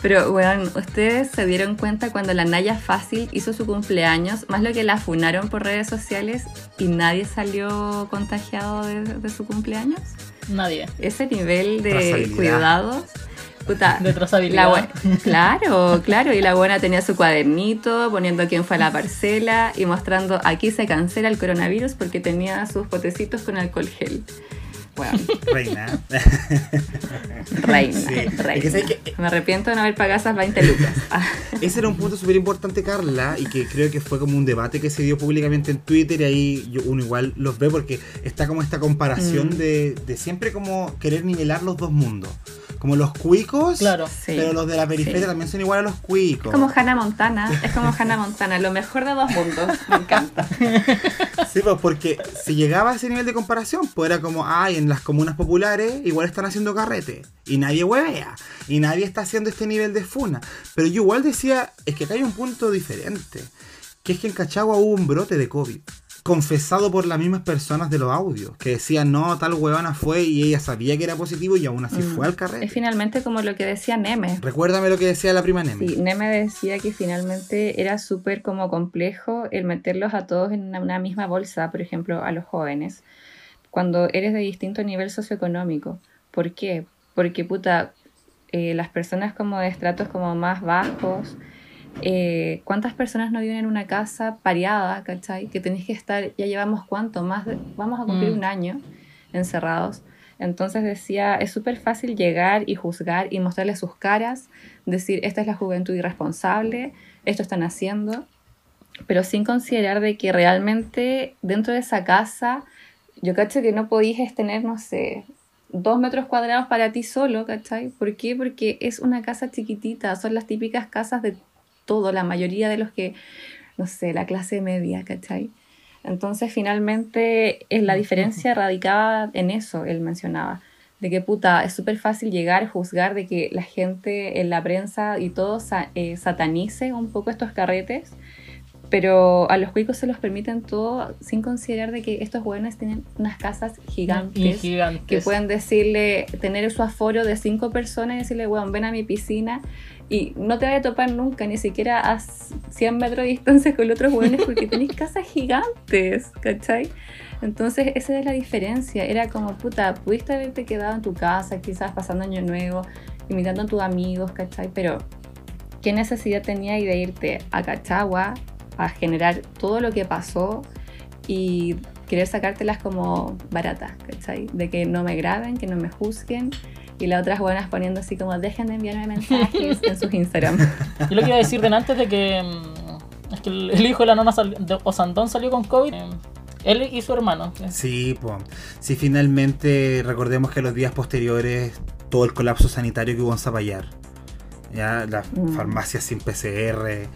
Pero, weón, ustedes se dieron cuenta cuando la Naya Fácil hizo su cumpleaños, más lo que la funaron por redes sociales y nadie salió contagiado de, de su cumpleaños. nadie. Ese nivel de cuidados. Puta, De trazabilidad. la bue- claro, claro, y la buena tenía su cuadernito poniendo quién fue a la parcela y mostrando aquí se cancela el coronavirus porque tenía sus potecitos con alcohol gel. Bueno, Reina. reina, Sí. Es que reina. sabes que- Me arrepiento de no haber pagado esas 20 lucas. Ese era un punto súper importante, Carla, y que creo que fue como un debate que se dio públicamente en Twitter y ahí yo- uno igual los ve porque está como esta comparación Mm. de, de siempre como querer nivelar los dos mundos. Como los cuicos, Claro. sí. pero los de la periferia sí. también son igual a los cuicos. Es como Hannah Montana, es como Hannah Montana, lo mejor de dos mundos. Me encanta. Sí, pues porque si llegaba a ese nivel de comparación, pues era como, ay, en las comunas populares igual están haciendo carrete y nadie huevea y nadie está haciendo este nivel de funa. Pero yo igual decía, es que acá hay un punto diferente, que es que en Cachagua hubo un brote de COVID. confesado por las mismas personas de los audios, que decían, no, tal huevona fue y ella sabía que era positivo y aún así Mm. fue al carrete. Es finalmente como lo que decía Neme. Recuérdame lo que decía la prima Nemi. Sí, Neme decía que finalmente era súper como complejo el meterlos a todos en una misma bolsa, por ejemplo, a los jóvenes, cuando eres de distinto nivel socioeconómico. ¿Por qué? Porque, puta, eh, las personas como de estratos como más bajos, eh, ¿cuántas personas no viven en una casa pareada, cachai? Que tenéis que estar, ya llevamos cuánto, más de, vamos a cumplir Mm. un año encerrados. Entonces decía, es súper fácil llegar y juzgar y mostrarles sus caras, decir, esta es la juventud irresponsable, esto están haciendo, pero sin considerar de que realmente dentro de esa casa, yo cacho que no podéis tener, no sé, dos metros cuadrados para ti solo, ¿cachai? ¿Por qué? Porque es una casa chiquitita, son las típicas casas de todo, la mayoría de los que, no sé, la clase media, ¿cachai? Entonces, finalmente, es la diferencia radicaba en eso, él mencionaba, de que puta, es súper fácil llegar, juzgar de que la gente en la prensa y todo eh, satanice un poco estos carretes, pero a los cuicos se los permiten todo sin considerar de que estos buenos tienen unas casas gigantes gigantes. que pueden decirle, tener su aforo de cinco personas y decirle, weón, ven a mi piscina y no te vaya a topar nunca, ni siquiera a 100 metros de distancia con los otros weones porque tenéis casas gigantes, ¿cachai? Entonces esa es la diferencia, era como, puta, pudiste haberte quedado en tu casa, quizás pasando año nuevo, imitando a tus amigos, ¿cachai? Pero, ¿qué necesidad tenía de irte a Cachagua a generar todo lo que pasó y querer sacártelas como baratas, ¿cachai? De que no me graben, que no me juzguen. Y las otras buenas poniendo así como, dejen de enviarme mensajes en sus Instagram. Yo lo que iba a decir de antes de que. mm, Es que el, el hijo de la nona sal- de Osandón salió con COVID. eh, Él y su hermano. Sí, pues. Sí, finalmente recordemos que los días posteriores todo el colapso sanitario que hubo en Zapallar. Ya, las Mm. farmacias sin PCR,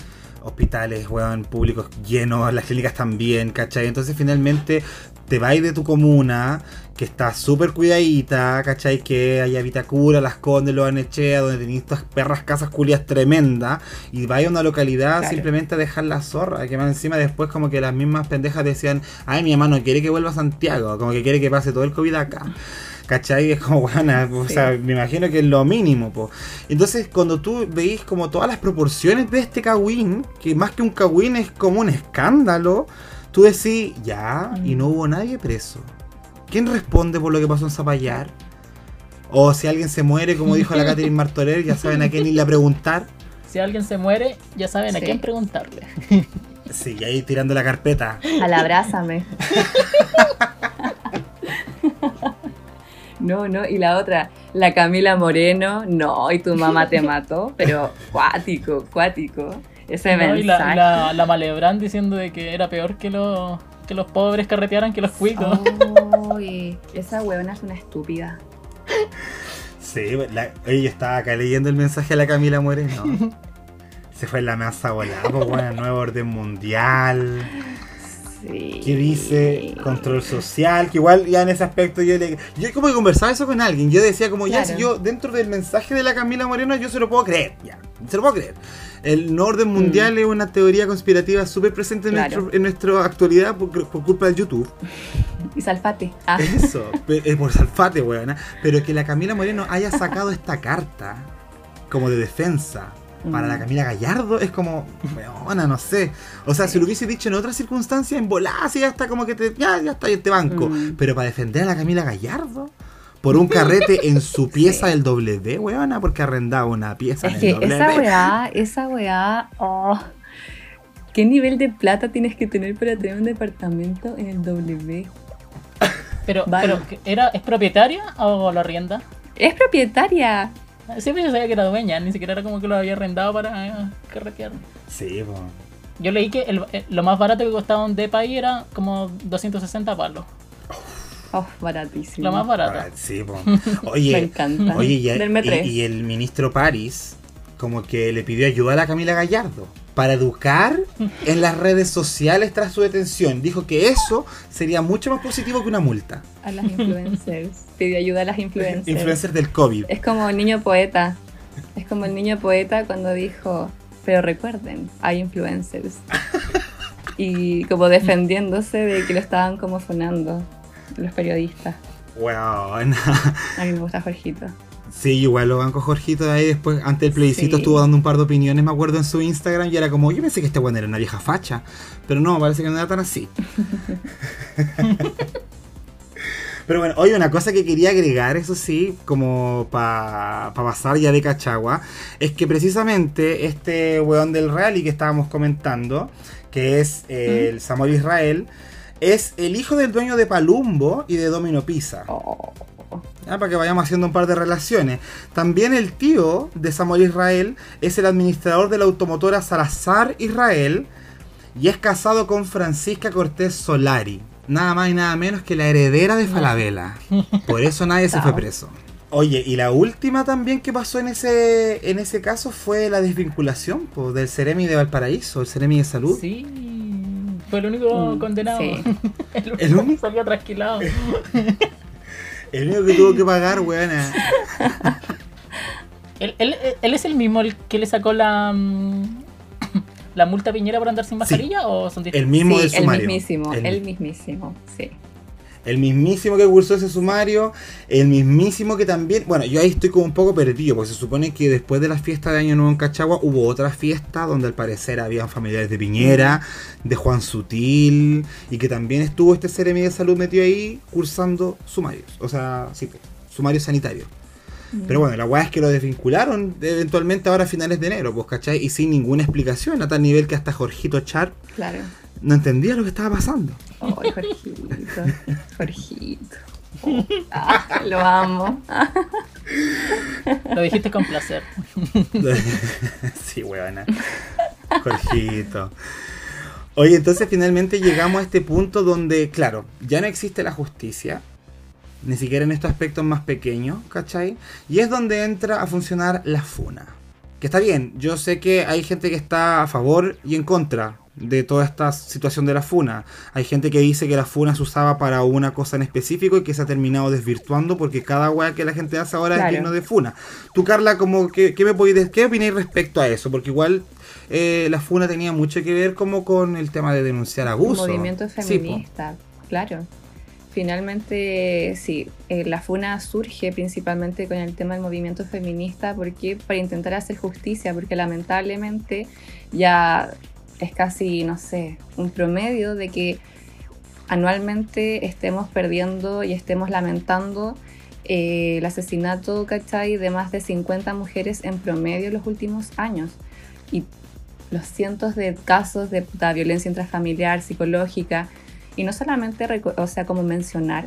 hospitales, weón, públicos llenos, las clínicas también, ¿cachai? Entonces finalmente te vas de tu comuna, que está súper cuidadita, ¿cachai? Que hay Vitacura, Las Condes, Lo Anechea, donde tenéis estas perras casas culias tremendas, y vais a una localidad Claro. simplemente a dejar la zorra, que más encima después como que las mismas pendejas decían, ay, mi mamá no quiere que vuelva a Santiago, como que quiere que pase todo el COVID acá. ¿Cachai? Es como, buena, o sea, me imagino que es lo mínimo, po. Entonces, cuando tú veis como todas las proporciones de este Kawin, que más que un Kawin es como un escándalo, tú decís, ya, y no hubo nadie preso. ¿Quién responde por lo que pasó en Zapallar? O si alguien se muere, como dijo la Catherine Martorell, ya saben a quién irle a preguntar. Si alguien se muere, ya saben a quién preguntarle. Sí, ahí tirando la carpeta. Al abrázame. No, no, y la otra, la Camila Moreno, no, y tu mamá te mató, pero cuático, cuático. Ese ¿no? Y mensaje. la, la, la Malebrán diciendo de que era peor que, los que los pobres carretearan que los cuicos. Uy, esa huevona es una estúpida. Sí, la, oye, yo estaba acá leyendo el mensaje a la Camila Moreno. Se fue en la masa volada, pues bueno, nuevo orden mundial. Sí. que dice control social, que igual ya en ese aspecto yo le... Yo como que conversaba eso con alguien, yo decía como ya, si yo dentro del mensaje de la Camila Moreno yo se lo puedo creer, ya, se lo puedo creer. El no orden mundial es una teoría conspirativa súper presente en, Mm. Claro. nuestro, en nuestra actualidad por, por culpa de YouTube. Y Salfate. Ah, Eso, pe- eh, por salfate, weona. Pero que la Camila Moreno haya sacado esta carta como de defensa para Mm. la Camila Gallardo es como, weona, no sé. O sea, si lo hubiese dicho en otras circunstancias, en volada, así ya está como que te, ya, ya está ahí te banco. Mm. Pero para defender a la Camila Gallardo por un carrete en su pieza del W, weona, porque arrendaba una pieza es en que el W. esa weá, esa weá, oh, ¿qué nivel de plata tienes que tener para tener un departamento en el W? Pero, Vale. pero ¿qué- ¿era, ¿es propietaria o lo arrienda? Es propietaria. Siempre yo sabía que era dueña, ni siquiera era como que lo había arrendado para eh, carretear. Sí, po. Yo leí que el- eh, lo más barato que costaba un depa ahí era como 260 palos. Oh, baratísimo. Lo más barato. Ah, Sí, po. Oye, Me encanta. Oye, y, y el ministro París como que le pidió ayuda a la Camila Gallardo para educar en las redes sociales tras su detención. Dijo que eso sería mucho más positivo que una multa. A las influencers. Pidió ayuda a las influencers. Influencer del COVID. Es como el niño poeta. Es como el niño poeta cuando dijo, pero recuerden, hay influencers. y como defendiéndose de que lo estaban como funando los periodistas. Bueno. A mí me gusta Jorgito. Sí, igual lo banco Jorgito de ahí después, antes del plebiscito estuvo dando un par de opiniones, me acuerdo en su Instagram, y era como, yo pensé que este bueno era una vieja facha, pero no, parece que no era tan así. pero bueno, oye, una cosa que quería agregar, eso sí, como para pasar ya de Cachagua, es que precisamente este weón del y que estábamos comentando, que es el Samuel Israel, es el hijo del dueño de Palumbo y de Domino Pizza. Oh. Para que vayamos haciendo un par de relaciones. También el tío de Samuel Israel es el administrador de la automotora Salazar Israel y es casado con Francisca Cortés Solari. Nada más y nada menos que la heredera de Falabella. Por eso nadie se fue preso. Oye, y la última también que pasó en ese, en ese caso fue la desvinculación del Ceremi de Valparaíso, el Ceremi de Salud. Sí, fue el único mm, condenado. el, único que salió trasquilado. el único que tuvo que pagar, weona. ¿Él, es el mismo el que le sacó la, mm, la multa Piñera por andar sin mascarilla o son distintos? El mismo sí, del sumario. El mismísimo, el, el mismísimo, sí el mismísimo que cursó ese sumario, el mismísimo que también, bueno, yo ahí estoy como un poco perdido, porque se supone que después de la fiesta de Año Nuevo en Cachagua hubo otra fiesta donde al parecer habían familiares de Piñera, de Juan Sutil, y que también estuvo este Ceremi de Salud metido ahí cursando sumarios, o sea, sí, sumario Pero bueno, la weá es que lo desvincularon eventualmente ahora a finales de enero, pues, ¿cachai? Y sin ninguna explicación, a tal nivel que hasta Jorgito Char claro no entendía lo que estaba pasando. Ay, Jorgito, Jorgito. Ah, lo amo. Lo dijiste con placer. sí, huevona. Jorgito. Oye, entonces finalmente llegamos a este punto donde, claro, ya no existe la justicia, ni siquiera en estos aspectos más pequeños, ¿cachai? Y es donde entra a funcionar la FUNA. Que está bien, yo sé que hay gente que está a favor y en contra de toda esta situación de la funa. Hay gente que dice que la funa se usaba para una cosa en específico y que se ha terminado desvirtuando porque cada weá que la gente hace ahora es lleno de funa. Tú, Carla, como que, ¿qué, me podéis, ¿qué opináis respecto a eso? Porque igual eh, la funa tenía mucho que ver como con el tema de denunciar abuso. movimiento feminista, claro. Finalmente, sí, eh, la FUNA surge principalmente con el tema del movimiento feminista porque para intentar hacer justicia, porque lamentablemente ya es casi, no sé, un promedio de que anualmente estemos perdiendo y estemos lamentando eh, el asesinato, ¿cachai?, de más de 50 mujeres en promedio en los últimos años. Y los cientos de casos de, violencia intrafamiliar, psicológica, y no solamente, o sea, como mencionar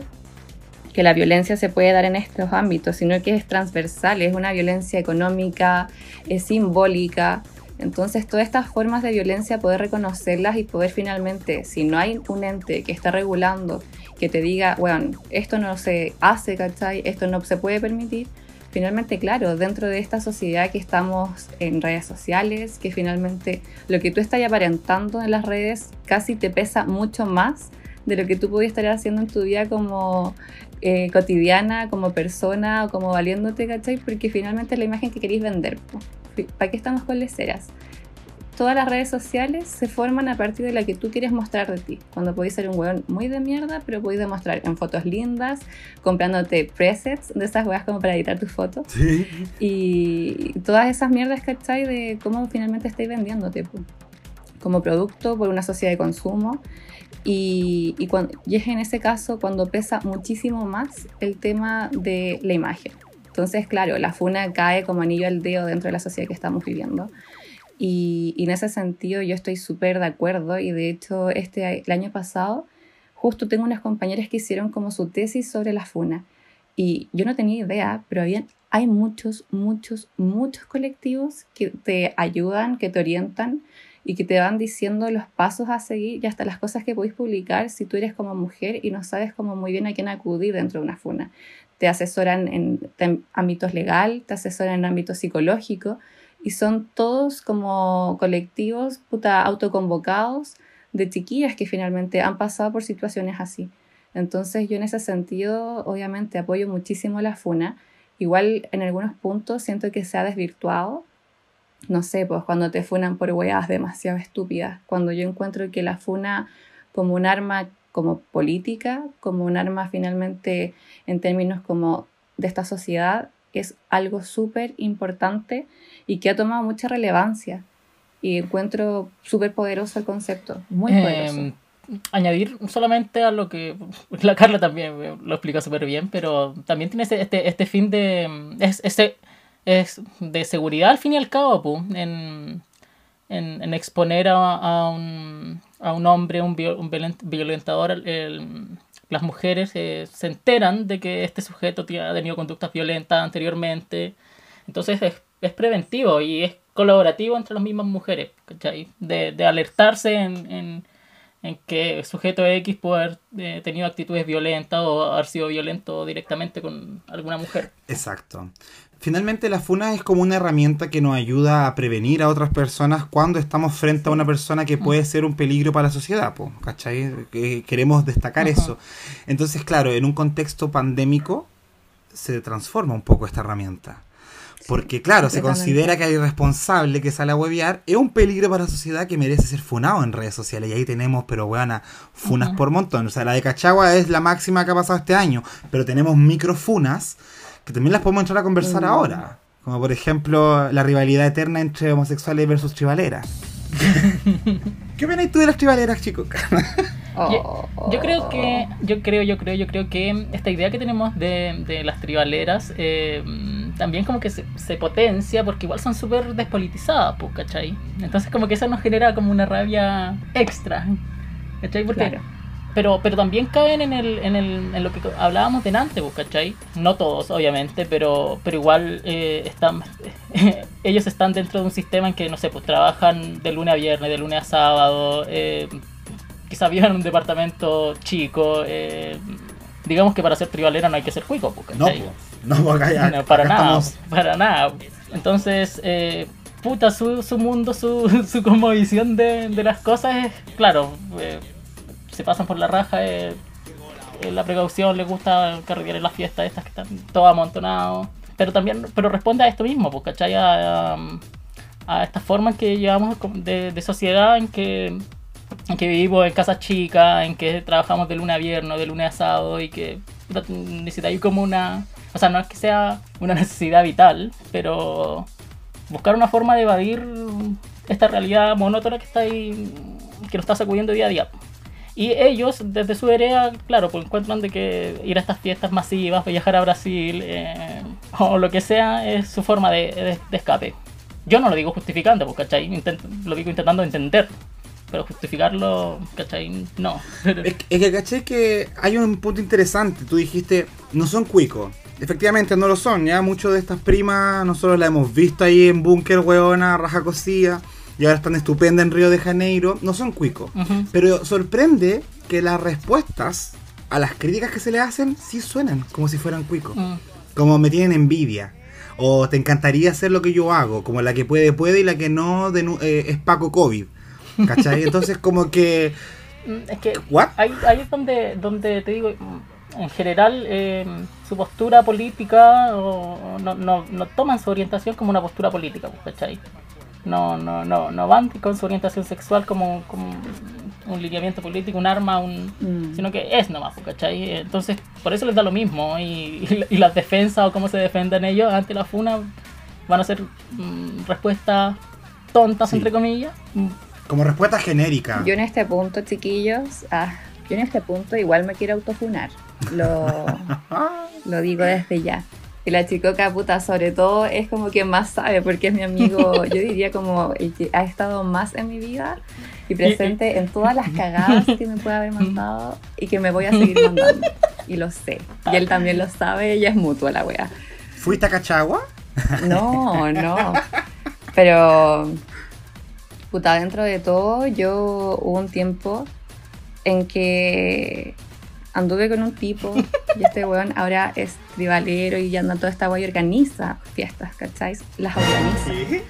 que la violencia se puede dar en estos ámbitos, sino que es transversal, es una violencia económica, es simbólica, entonces, todas estas formas de violencia, poder reconocerlas y poder finalmente, si no hay un ente que está regulando, que te diga, bueno, esto no se hace, ¿cachai? Esto no se puede permitir. Finalmente, claro, dentro de esta sociedad que estamos en redes sociales, que finalmente lo que tú estás aparentando en las redes casi te pesa mucho más de lo que tú podías estar haciendo en tu vida como eh, cotidiana, como persona o como valiéndote, ¿cachai? Porque finalmente es la imagen que queréis vender. ¿Para qué estamos con? Todas las redes sociales se forman a partir de la que tú quieres mostrar de ti. Cuando podéis ser un weón muy de mierda, pero podéis demostrar en fotos lindas, comprándote presets de esas weas como para editar tus fotos. Sí. Y todas esas mierdas, ¿cachai? De cómo finalmente estáis vendiéndote como producto por una sociedad de consumo. Y, y, cuando, y es en ese caso cuando pesa muchísimo más el tema de la imagen. Entonces, claro, la funa cae como anillo al dedo dentro de la sociedad que estamos viviendo. Y, en ese sentido yo estoy súper de acuerdo y de hecho este, el año pasado justo tengo unas compañeras que hicieron como su tesis sobre la funa y yo no tenía idea, pero había, hay muchos, muchos, muchos colectivos que te ayudan, que te orientan y que te van diciendo los pasos a seguir y hasta las cosas que podéis publicar si tú eres como mujer y no sabes como muy bien a quién acudir dentro de una funa. Te asesoran en, ámbitos legal, te asesoran en ámbito psicológico y son todos como colectivos puta, autoconvocados de chiquillas que finalmente han pasado por situaciones así. Entonces yo en ese sentido obviamente apoyo muchísimo la FUNA. Igual en algunos puntos siento que se ha desvirtuado no sé, pues cuando te funan por weas demasiado estúpidas, cuando yo encuentro que la funa como un arma como política, como un arma finalmente en términos como de esta sociedad, es algo súper importante y que ha tomado mucha relevancia. Y encuentro súper poderoso el concepto, muy Em, poderoso. añadir solamente a lo que la Carla también lo explica súper bien, pero también tiene ese- este, este fin de es, es de seguridad al fin y al cabo, pu, en, en, en exponer a, a un, a un hombre, un, viol- un violen- violentador, el- las mujeres eh, se enteran de que este sujeto ha tenido conductas violentas anteriormente, entonces es, es preventivo y es colaborativo entre las mismas mujeres, ¿cachai? De, de alertarse en, en, en que sujeto X puede haber eh, tenido actitudes violentas o haber sido violento directamente con alguna mujer. Exacto. Finalmente la funa es como una herramienta que nos ayuda a prevenir a otras personas cuando estamos frente a una persona que puede ser un peligro para la sociedad, po, ¿cachai? Que queremos destacar eso. Entonces, claro, en un contexto pandémico se transforma un poco esta herramienta. Porque, claro, se considera que el irresponsable que sale a huevear es un peligro para la sociedad que merece ser funado en redes sociales. Y ahí tenemos, pero weona, funas por montón. O sea, la de Cachagua es la máxima que ha pasado este año. Pero tenemos microfunas que también las podemos entrar a conversar Mm. ahora. Como por ejemplo la rivalidad eterna entre homosexuales versus tribaleras. ¿Qué opinas tú de las tribaleras, chicos? Yo, yo creo que, yo creo, yo creo, yo creo que esta idea que tenemos de, de las tribaleras eh, también como que se, se potencia porque igual son súper despolitizadas, pues, ¿cachai? Entonces como que eso nos genera como una rabia extra, ¿cachai? Porque, Claro. Pero, pero también caen en, el, en, el, en lo que hablábamos delante, pues, ¿cachai? No todos, obviamente, pero, pero igual eh, están, ellos están dentro de un sistema en que, no sé, pues trabajan de lunes a viernes, de lunes a sábado, eh, quizás vivan en un departamento chico. eh, digamos que para ser tribalera no hay que ser cuico, pues, No, ¿cachai? po. no, po, acá ya- No, para acá nada, estamos- para nada. Entonces, eh, puta, su, su mundo, su, su como visión de, de las cosas es, claro, eh, se pasan por la raja, eh, eh, la precaución, les gusta carretear en las fiestas estas que están todos amontonados. Pero también, pero responde a esto mismo, pues, ¿cachai? A, a, a que llevamos de, sociedad en que, vivimos en casas chicas, en que trabajamos de lunes a viernes, de lunes a sábado y que necesitáis como una... O sea, no es que sea una necesidad vital, pero buscar una forma de evadir esta realidad monótona que está ahí, que nos está sacudiendo día a día. Y ellos, desde su área, claro, pues encuentran de que ir a estas fiestas masivas, viajar a Brasil, eh, o lo que sea, es su forma de, de- de escape. Yo no lo digo justificando, pues, ¿cachai? Intent- lo digo intentando entender. Pero justificarlo, ¿cachai? No. Es, es que caché que hay un punto interesante. Tú dijiste, no son cuicos. Efectivamente no lo son, ya muchas de estas primas nosotros las hemos visto ahí en Búnker, hueona, raja cosida, y ahora están estupendas en Río de Janeiro, no son cuicos. Pero sorprende que las respuestas a las críticas que se le hacen sí suenan como si fueran cuicos. Mm. Como me tienen envidia. O te encantaría hacer lo que yo hago. Como la que puede, puede y la que no eh, es Paco COVID. ¿Cachai? Entonces como que... Mm, Es que ahí, ahí es donde, donde te digo, mm, en general, eh, su postura política o- no, no, no toman su orientación como una postura política, ¿cachai? No, no, no, no van con su orientación sexual como, como un lineamiento político, un arma, un, Mm. sino que es nomás, pues, ¿cachai? Entonces, por eso les da lo mismo. Y, y, y las defensas o cómo se defienden ellos ante la FUNA van a ser mm, respuestas tontas, Sí. entre comillas. Como respuesta genérica. Yo en este punto, chiquillos, ah, yo en este punto igual me quiero autofunar. Lo, lo digo desde ya. Y la chicoca puta, sobre todo, es como que más sabe, porque es mi amigo, yo diría como el que ha estado más en mi vida y presente en todas las cagadas que me puede haber mandado y que me voy a seguir mandando. Y lo sé. Y él también lo sabe y es mutua la wea. ¿Fuiste a Cachagua? No, no. Pero, puta, dentro de todo, yo hubo un tiempo en que anduve con un tipo y este weón ahora es tribalero y ya anda toda esta wea y organiza fiestas, ¿cacháis? Las organiza. ¿Qué?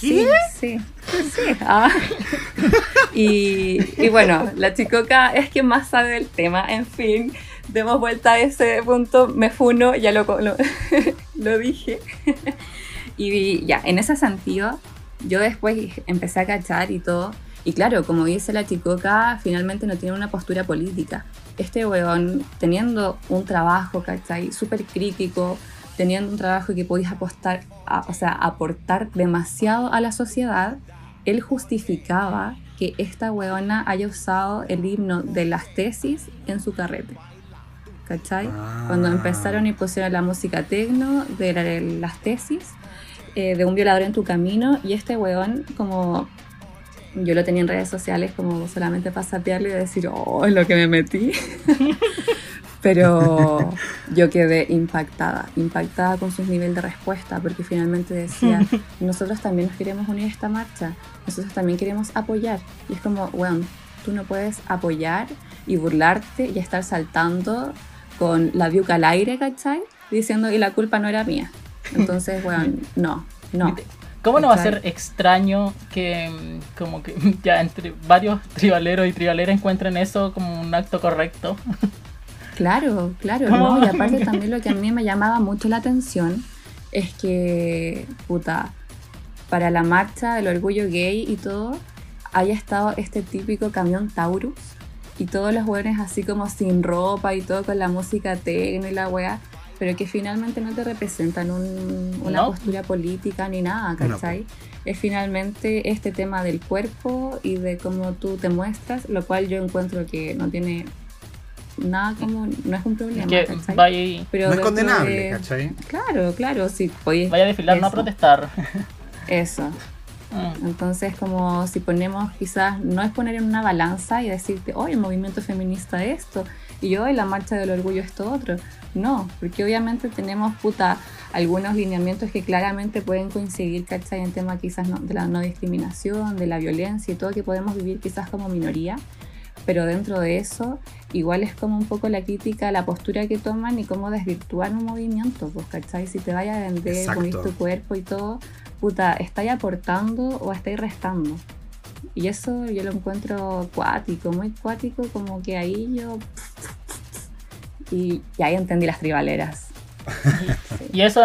Sí, sí, sí. ah. Y, y bueno, la chicoca es quien más sabe del tema. En fin, demos vuelta a ese punto. Me funo, ya lo, lo, lo dije. Y ya, en ese sentido, yo después empecé a cachar y todo. Y claro, como dice la chicoca, finalmente no tiene una postura política. Este weón, teniendo un trabajo, ¿cachai? Súper crítico, teniendo un trabajo que podías apostar, o sea, aportar demasiado a la sociedad, él justificaba que esta weona haya usado el himno de las tesis en su carrete. ¿Cachai? Cuando Ah. empezaron y pusieron la música tecno de la- las tesis, eh, de un violador en tu camino, y este weón, como yo lo tenía en redes sociales, como solamente para sapearle y decir, oh, es lo que me metí. Pero yo quedé impactada, impactada con su nivel de respuesta, porque finalmente decía, nosotros también nos queremos unir a esta marcha, nosotros también queremos apoyar. Y es como, bueno, tú no puedes apoyar y burlarte y estar saltando con la biuca al aire, ¿cachai? Diciendo, y la culpa no era mía. Entonces, bueno, no, no. ¿Cómo no va a ser extraño que mm, como que ya entre varios tribaleros y tribaleras encuentren eso como un acto correcto? Claro, claro, ¿no? Y aparte también lo que a mí me llamaba mucho la atención es que, puta, para la marcha del orgullo gay y todo, haya estado este típico camión Taurus y todos los buenos así como sin ropa y todo con la música tecno y la wea, pero que finalmente no te representan un- una No. postura política ni nada, ¿cachai? Es finalmente este tema del cuerpo y de cómo tú te muestras, lo cual yo encuentro que no tiene nada como, no es un problema, que ¿cachai? vaya, y- Pero no es condenable, de- ¿cachai? Claro, claro, sí, podéis- vaya a desfilar, no a protestar. Eso. Mm. Entonces, como si ponemos, quizás, no es poner en una balanza y decirte, hoy el movimiento feminista esto, y hoy la marcha del orgullo esto otro. No, porque obviamente tenemos, puta, algunos lineamientos que claramente pueden coincidir, ¿cachai? En tema quizás no- de la no discriminación, de la violencia y todo que podemos vivir quizás como minoría. Pero dentro de eso, igual es como un poco la crítica, la postura que toman y cómo desvirtúan un movimiento, pues, ¿cachai? Si te vaya a vender, unir tu cuerpo y todo, puta, ¿estáis aportando o estáis restando? Y eso yo lo encuentro cuático, muy cuático, como que ahí yo... Y, y ahí entendí las tribaleras. Y eso,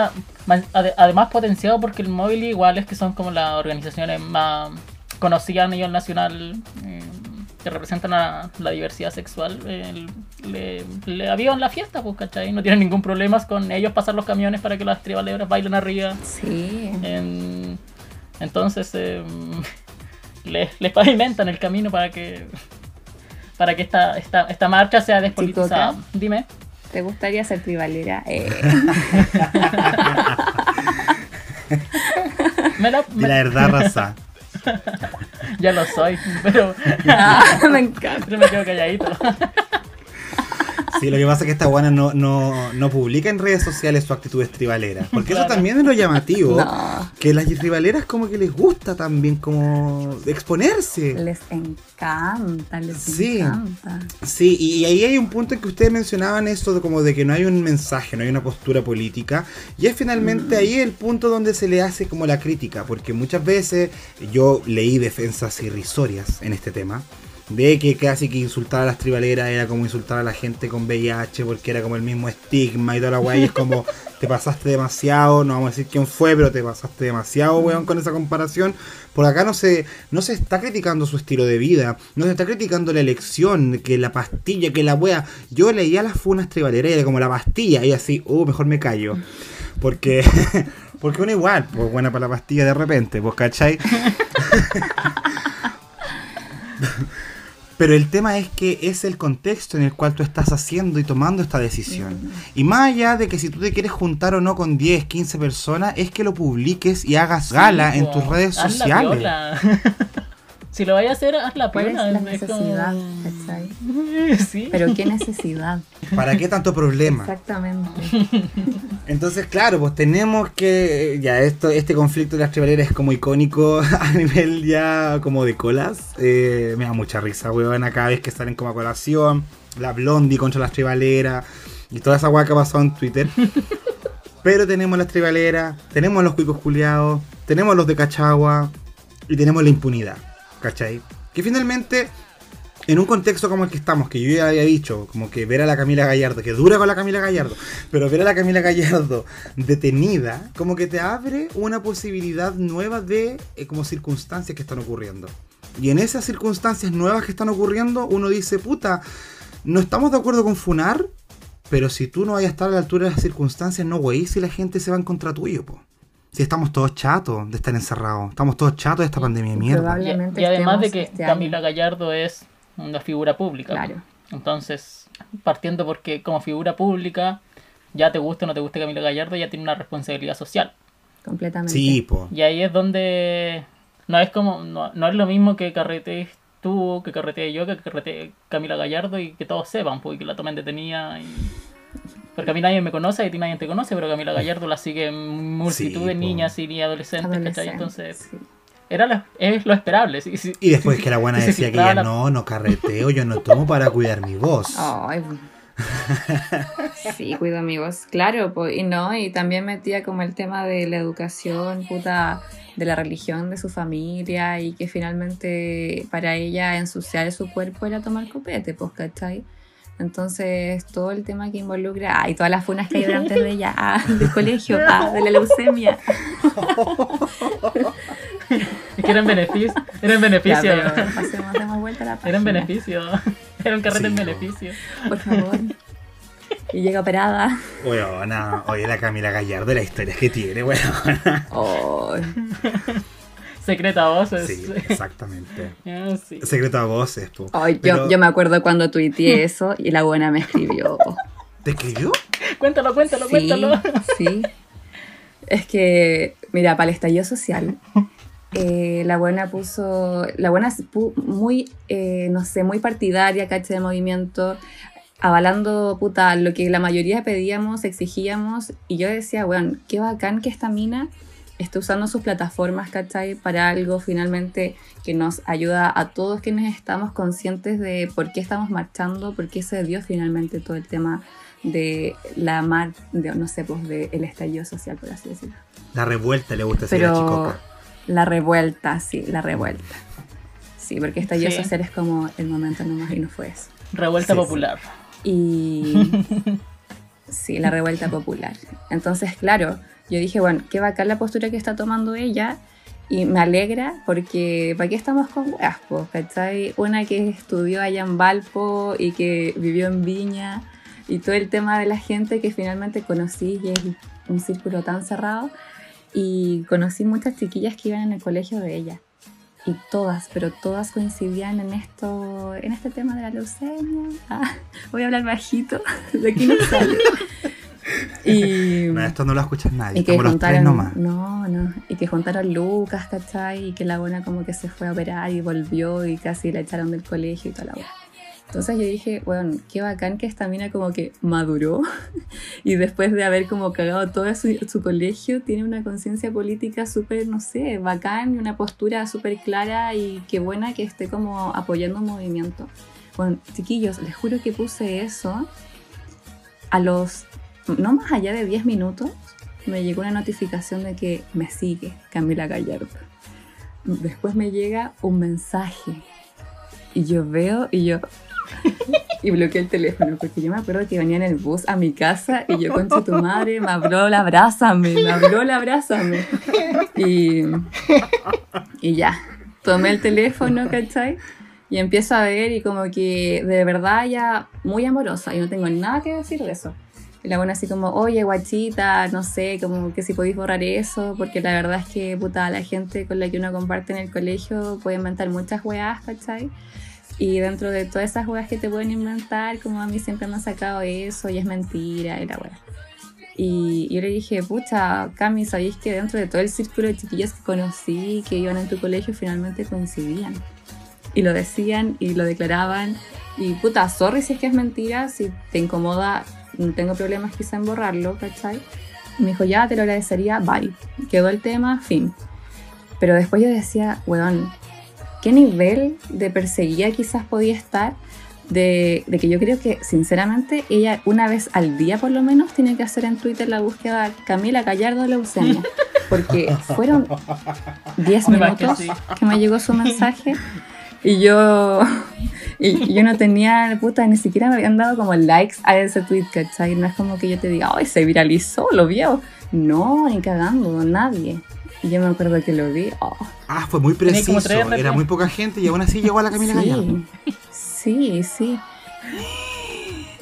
más- ade- además potenciado porque el móvil igual es que son como las organizaciones más conocidas a nivel nacional eh, que representan a la diversidad sexual. eh, le, le avivan la fiesta, pues, ¿cachai? No tienen ningún problema con ellos pasar los camiones para que las tribaleras bailen arriba. Sí. En- entonces eh, les, les pavimentan el camino para que para que esta, esta, esta marcha sea despolitizada. Dime. ¿Te gustaría ser tribalera? Eh, Me la- De me- la verdad, raza. ya lo soy, pero ah, me encanta. siempre me quedo calladito. Sí, lo que pasa es que esta guana no, no, no publica en redes sociales su actitud tribalera. Porque eso Claro. también es lo llamativo. No, Que las tribaleras como que les gusta también como exponerse. les encanta, les Sí. encanta. Sí, y, ahí hay un punto en que ustedes mencionaban eso de como de que no hay un mensaje, no hay una postura política. Y es finalmente ahí el punto donde se le hace como la crítica, porque muchas veces yo leí defensas irrisorias en este tema. De que casi que insultar a las tribaleras era como insultar a la gente con VIH porque era como el mismo estigma y toda la weá. Y es como, te pasaste demasiado, no vamos a decir quién fue, pero te pasaste demasiado, weón, con esa comparación. Por acá no se, no se está criticando su estilo de vida, no se está criticando la elección, que la pastilla, que la wea. Yo leía las funas tribaleras y era como la pastilla, y así, uh, mejor me callo. Porque, porque uno igual, pues buena para la pastilla de repente, pues, ¿cachai? Pero el tema es que es el contexto en el cual tú estás haciendo y tomando esta decisión. Y más allá de que si tú te quieres juntar o no con 10, 15 personas, es que lo publiques y hagas gala en tus redes sociales. si lo vayas a hacer, haz la ¿Cuál es piola. la como- necesidad? Pero qué necesidad. ¿Para qué tanto problema? Exactamente. Entonces, claro, pues tenemos que. Ya, esto, este conflicto de las tribaleras es como icónico a nivel ya como de colas. Eh, me da mucha risa, weón, cada vez que salen como a colación. La blondie contra las tribaleras. Y toda esa weá que ha pasado en Twitter. Pero tenemos las tribaleras, tenemos los cuicos culiados, tenemos los de Cachagua y tenemos la impunidad, ¿cachai? Que finalmente en un contexto como el que estamos, que yo ya había dicho, como que ver a la Camila Gallardo, que dura con la Camila Gallardo, pero ver a la Camila Gallardo detenida, como que te abre una posibilidad nueva de eh, como circunstancias que están ocurriendo. Y en esas circunstancias nuevas que están ocurriendo, uno dice, puta, no estamos de acuerdo con Funar, pero si tú no vayas a estar a la altura de las circunstancias, no, güey, si la gente se va en contra tuyo, po. Si estamos todos chatos de estar encerrados, estamos todos chatos de esta pandemia de mierda. Probablemente Y, y además de que este año. Camila Gallardo es una figura pública. Claro. Entonces, partiendo porque como figura pública, ya te guste o no te guste Camila Gallardo, ya tiene una responsabilidad social. Completamente. Sí, po. Y ahí es donde no es como no, no es lo mismo que carretees tú, que carretee yo, que carretee Camila Gallardo y que todos sepan, pues, y que la tomen detenida. Y... Porque a mí nadie me conoce y a ti nadie te conoce, pero Camila Gallardo la sigue multitud Sí, de niñas y adolescentes, ¿cachai? Entonces, sí. era lo, es lo esperable. sí, sí. Y después que la buena decía que ya la- no, no carreteo, yo no tomo para cuidar mi voz. Ay, sí, cuido amigos. Claro, po, y no, y también metía como el tema de la educación, puta, de la religión de su familia y que finalmente para ella ensuciar su cuerpo era tomar copete, pues, ¿cachai? Entonces, todo el tema que involucra, ay, todas las funas que hay antes de ella, ah, del colegio, ah, de la leucemia. Es que era en beneficio. Era en Ya, beneficio. pero pasemos, demos vuelta a la Era en página, beneficio. Era un carrete Sí, en beneficio. Por favor. Y llega operada. Weona, oye, la Camila Gallardo, la historia que tiene, weona. Ay. Secreta voces. Sí, exactamente. Ah, sí. Secreto a voces, po. Ay, yo, Pero, yo me acuerdo cuando tuiteé eso y la buena me escribió. ¿Te escribió? Cuéntalo, cuéntalo, Sí, cuéntalo. sí. Es que, mira, para el estallido social, eh, la buena puso, la buena muy, eh, no sé, muy partidaria, caché de movimiento, avalando, puta, lo que la mayoría pedíamos, exigíamos, y yo decía, bueno, qué bacán que esta mina esté usando sus plataformas, ¿cachai? Para algo finalmente que nos ayuda a todos quienes estamos conscientes de por qué estamos marchando, por qué se dio finalmente todo el tema de la mar, de, no sé, pues del estallido social, por así decirlo. La revuelta le gusta decir a chicoca. la revuelta, sí, la revuelta. Sí, porque estallido Sí. social es como el momento nomás y no fue eso. Revuelta Sí, sí. popular. Y sí, la revuelta popular. Entonces, claro, yo dije, bueno, qué bacán la postura que está tomando ella. Y me alegra porque ¿para qué estamos con weas, po? ¿Cachai? Una que estudió allá en Valpo y que vivió en Viña y todo el tema de la gente que finalmente conocí y es un círculo tan cerrado. Y conocí muchas chiquillas que iban en el colegio de ella. Y todas, pero todas coincidían en esto, en este tema de la leucemia. Ah, voy a hablar bajito, de aquí no sale. Y, No, esto no lo escucha nadie. y que Estamos los tres juntaron, nomás. no, no, y que juntaron Lucas, ¿cachai? Y que la buena como que se fue a operar y volvió y casi la echaron del colegio y toda la buena. Entonces yo dije, bueno, qué bacán que esta mina como que maduró y después de haber como cagado todo su, su colegio, tiene una conciencia política súper, no sé, bacán y una postura súper clara y qué buena que esté como apoyando un movimiento. Bueno, chiquillos, les juro que puse eso a los, no más allá de 10 minutos, me llegó una notificación de que me sigue Camila Gallardo. Después me llega un mensaje y yo veo y yo y bloqueé el teléfono porque yo me acuerdo que venía en el bus a mi casa y yo concha tu madre me habló la abrázame me habló la abrázame y, y ya tomé el teléfono ¿cachai? y empiezo a ver y como que de verdad ya muy amorosa y no tengo nada que decir de eso y la buena así como, oye, guachita, no sé, como que si podéis borrar eso, porque la verdad es que, puta, la gente con la que uno comparte en el colegio puede inventar muchas weas, ¿cachai? Y dentro de todas esas weas que te pueden inventar, como a mí siempre me han sacado eso y es mentira y la wea. Y yo le dije, pucha, Cami, ¿sabéis que dentro de todo el círculo de chiquillas que conocí, que iban en tu colegio, finalmente coincidían? Y lo decían y lo declaraban. Y puta, sorry si es que es mentira, si te incomoda, no tengo problemas quizá en borrarlo, ¿cachai? Y me dijo, ya, te lo agradecería, bye. Quedó el tema, fin. Pero después yo decía, weón, ¿qué nivel de perseguida quizás podía estar? De, de que yo creo que, sinceramente, ella una vez al día por lo menos tiene que hacer en Twitter la búsqueda Camila Gallardo Leucemia. Porque fueron 10 Además que minutos sí. que me llegó su mensaje y yo Y yo no tenía, puta, ni siquiera me habían dado como likes a ese tweet, ¿cachai? No es como que yo te diga, ay, se viralizó, lo vio. No, ni cagando, nadie. Y yo me acuerdo que lo vi. Oh. Ah, fue muy preciso. Era muy poca gente y aún así llegó a la Camila Gallardo. Sí, sí, sí.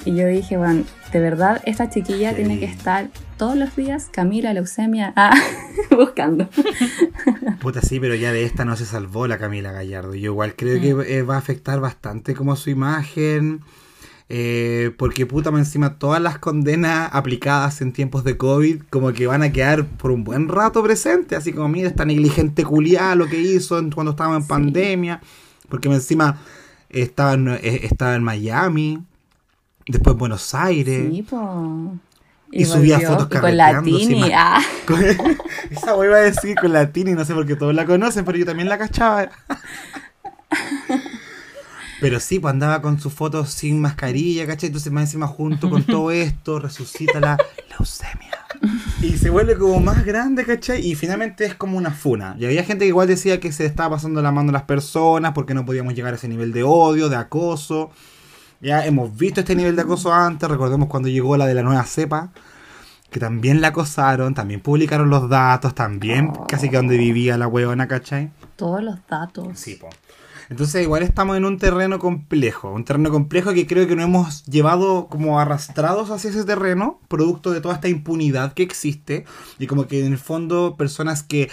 Y yo dije, bueno, de verdad, esta chiquilla Sí. tiene que estar todos los días, Camila, leucemia, ah, buscando. Puta, sí, pero ya de esta no se salvó la Camila Gallardo. Yo igual creo que eh, va a afectar bastante como su imagen. eh, porque puta, encima todas las condenas aplicadas en tiempos de COVID como que van a quedar por un buen rato presentes. Así como, mira, esta negligente culiada lo que hizo cuando estábamos en Sí. pandemia. Porque encima estaba en, eh, estaba en Miami, después en Buenos Aires. Sí, po. Y subía fotos y con sin más- ah. Con- Esa voy a decir con la Tini, no sé por qué todos la conocen, pero yo también la cachaba. Pero sí, pues andaba con sus fotos sin mascarilla, ¿cachai? Entonces más encima junto con todo esto resucita la leucemia. Y se vuelve como más grande, ¿cachai? Y finalmente es como una funa. Y había gente que igual decía que se estaba pasando la mano a las personas porque no podíamos llegar a ese nivel de odio, de acoso. Ya hemos visto este nivel de acoso antes, recordemos cuando llegó la de la nueva cepa, que también la acosaron, también publicaron los datos, también Oh. casi que donde vivía la huevona, ¿cachai? Todos los datos. Sí, po. Entonces igual estamos en un terreno complejo, un terreno complejo que creo que nos hemos llevado como arrastrados hacia ese terreno, producto de toda esta impunidad que existe, y como que en el fondo personas que,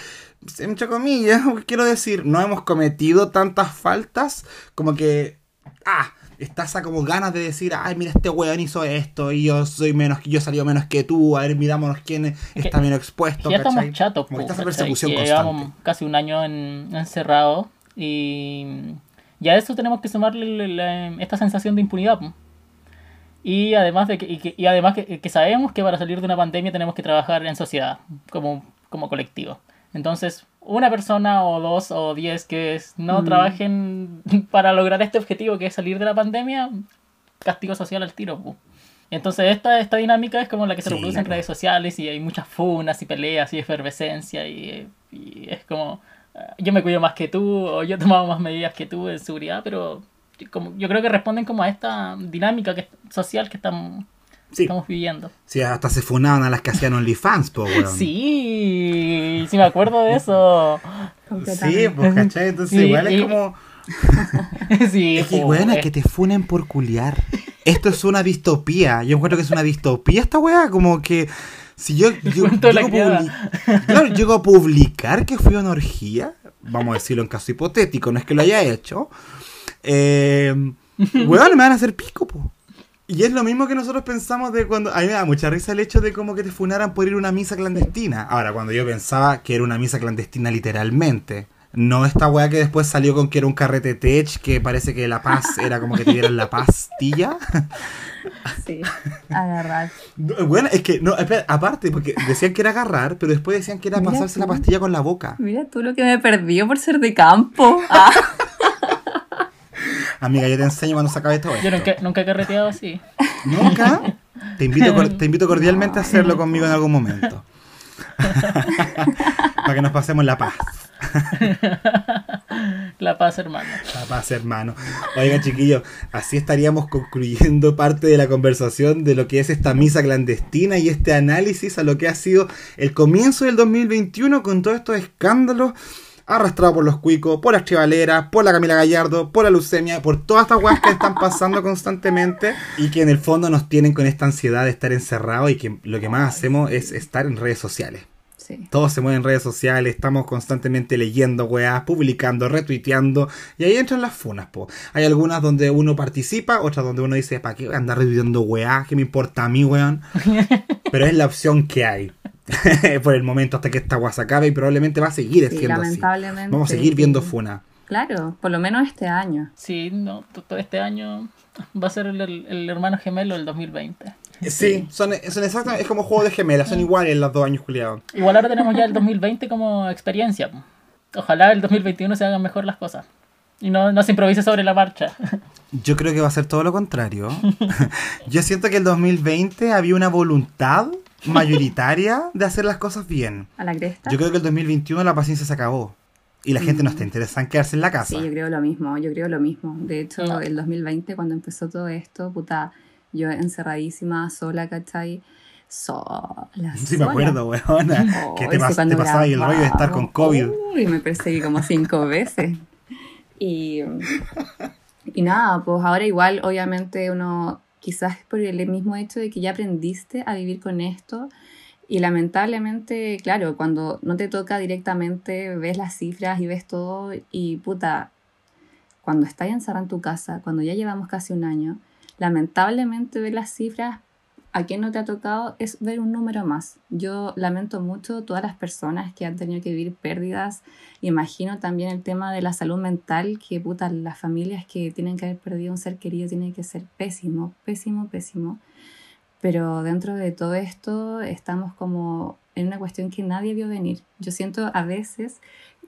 entre comillas, quiero decir, no hemos cometido tantas faltas, como que, ah, está esa como ganas de decir, ay, mira, este weón hizo esto, y yo soy menos, yo salí menos que tú, a ver, mirámonos quién está menos expuesto, ya estamos chatos, Como que po, ¿cachai? persecución Que constante. Llevamos casi un año en, encerrados y ya a eso tenemos que sumarle la- la- esta sensación de impunidad. po. Y además de que, y que- y además que, que sabemos que para salir de una pandemia tenemos que trabajar en sociedad, como, como colectivo. Entonces, una persona o dos o diez que no Mm. trabajen para lograr este objetivo que es salir de la pandemia, castigo social al tiro. Entonces esta, esta dinámica es como la que se Sí, reproduce en claro. redes sociales y hay muchas funas y peleas y efervescencia y, y es como eh, yo me cuido más que tú o yo he tomado más medidas que tú en seguridad, pero como, yo creo que responden como a esta dinámica que, social que estamos, Sí. estamos viviendo. Sí, hasta se funaban a las que hacían OnlyFans, po, weón. Sí, sí me acuerdo de eso. Sí, pues, ¿cachai? Entonces Sí, igual y- es como... sí, Es que, po, weón, eh, que te funen por culiar. Esto es una distopía. Yo encuentro que es una distopía esta weá. Como que si yo, llego, claro, llego a publicar que fui a una orgía, vamos a decirlo en caso hipotético, no es que lo haya hecho, eh, weón, me van a hacer pico, po. Y es lo mismo que nosotros pensamos de cuando... A mí me da mucha risa el hecho de como que te funaran por ir a una misa clandestina. Ahora, cuando yo pensaba que era una misa clandestina literalmente. No esta weá que después salió con que era un carrete tech, que parece que la paz era como que te dieran la pastilla. Sí, agarrar. No, Bueno, es que, no, espera, aparte, porque decían que era agarrar, pero después decían que era Mira pasarse la pastilla con la boca. Mira tú lo que me perdió por ser de campo. Ah, Amiga, yo te enseño cuando se acabe todo Yo esto. nunca, nunca he carreteado así. ¿Nunca? Te invito, te invito cordialmente a hacerlo conmigo en algún momento. Para que nos pasemos la paz. La paz, hermano. La paz, hermano. Oigan, chiquillos, así estaríamos concluyendo parte de la conversación de lo que es esta misa clandestina y este análisis a lo que ha sido el comienzo del 2021 con todos estos escándalos arrastrados por los cuicos, por las chivaleras, por la Camila Gallardo, por la leucemia, por todas estas weas que están pasando constantemente y que en el fondo nos tienen con esta ansiedad de estar encerrados y que lo que más hacemos es estar en redes sociales. sí. Todo se mueve en redes sociales, estamos constantemente leyendo weas, publicando, retuiteando, y ahí entran las funas, po. Hay algunas donde uno participa, otras donde uno dice, ¿para qué voy a andar retuiteando weas? ¿Qué me importa a mí, weón? Pero es la opción que hay. Por el momento hasta que esta se acabe y probablemente va a seguir Sí, siendo así. lamentablemente, Vamos a seguir viendo funas. Claro, por lo menos este año. Sí, no, to- todo este año va a ser el, el- el hermano gemelo del 2020. Sí, son, son exactamente, es como juego de gemelas, son iguales los dos años, culiados. Igual ahora tenemos ya el 2020 como experiencia. Ojalá el 2021 se hagan mejor las cosas. Y no, no se improvise sobre la marcha. Yo creo que va a ser todo lo contrario. Yo siento que el 2020 había una voluntad mayoritaria de hacer las cosas bien. A la cresta. Yo creo que el 2021 la paciencia se acabó. y la gente no está interesada en quedarse en la casa. Sí, yo creo lo mismo, yo creo lo mismo. De hecho, No. el 2020, cuando empezó todo esto, puta, yo encerradísima, sola, ¿cachai? Sola. Sí, me sola. acuerdo, weona. que Ay, te, pas- te pasaba ahí el rollo de estar con. COVID. Uy, me perseguí como cinco veces. Y, y nada, pues ahora igual, obviamente, uno quizás por el mismo hecho de que ya aprendiste a vivir con esto. Y lamentablemente, claro, cuando no te toca directamente, ves las cifras y ves todo y puta, cuando estás encerrado en tu casa, cuando ya llevamos casi un año, lamentablemente ver las cifras, a quien no te ha tocado es ver un número más. Yo lamento mucho todas las personas que han tenido que vivir pérdidas. Imagino también el tema de la salud mental, que puta, las familias que tienen que haber perdido un ser querido tienen que ser pésimo, pésimo, pésimo. Pero dentro de todo esto estamos como en una cuestión que nadie vio venir. Yo siento a veces,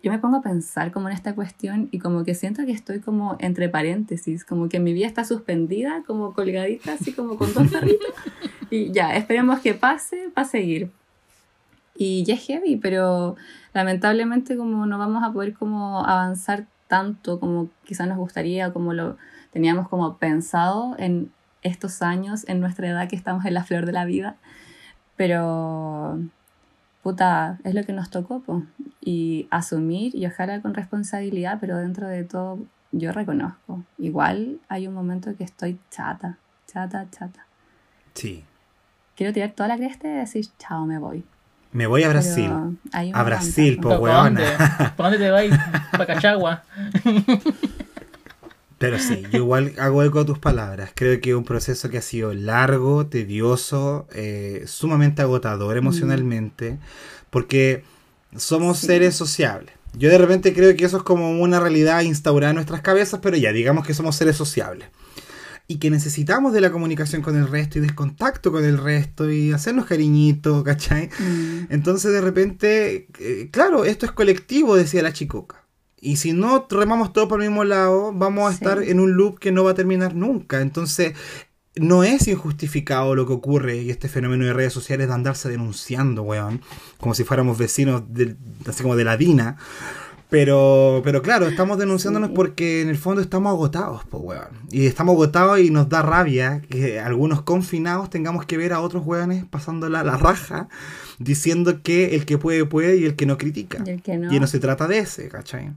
yo me pongo a pensar como en esta cuestión y como que siento que estoy como entre paréntesis, como que mi vida está suspendida, como colgadita, así como con dos perritos. Y ya, esperemos que pase para seguir. Y ya es heavy, pero lamentablemente como no vamos a poder como avanzar tanto como quizás nos gustaría, como lo teníamos como pensado en estos años, en nuestra edad que estamos en la flor de la vida. Pero, puta, es lo que nos tocó, po. Y asumir y ojalá con responsabilidad, pero dentro de todo yo reconozco. Igual hay un momento que estoy chata, chata, chata. Sí. Quiero tirar toda la cresta y decir, chao, me voy. Me voy a Brasil. A Brasil, po. ¿Para weona. dónde? ¿Para dónde te vas? Para Cachagua. Pero sí, yo igual hago eco a tus palabras. Creo que es un proceso que ha sido largo, tedioso, eh, sumamente agotador emocionalmente, porque somos Sí. seres sociables. Yo de repente creo que eso es como una realidad instaurada en nuestras cabezas, pero ya digamos que somos seres sociables. Y que necesitamos de la comunicación con el resto y del contacto con el resto y hacernos cariñitos, ¿cachai? Mm, Entonces de repente, eh, claro, esto es colectivo, decía la chicoca. Y si no remamos todos por el mismo lado, vamos a Sí. estar en un loop que no va a terminar nunca. Entonces, no es injustificado lo que ocurre y este fenómeno de redes sociales de andarse denunciando, weón. Como si fuéramos vecinos, del- así como de la DINA. Pero, pero claro, estamos denunciándonos Sí. porque en el fondo estamos agotados, pues, weón. Y estamos agotados y nos da rabia que algunos confinados tengamos que ver a otros weones pasando la, la raja, diciendo que el que puede, puede y el que no critica. Y el que no. Y no se trata de ese, ¿cachai?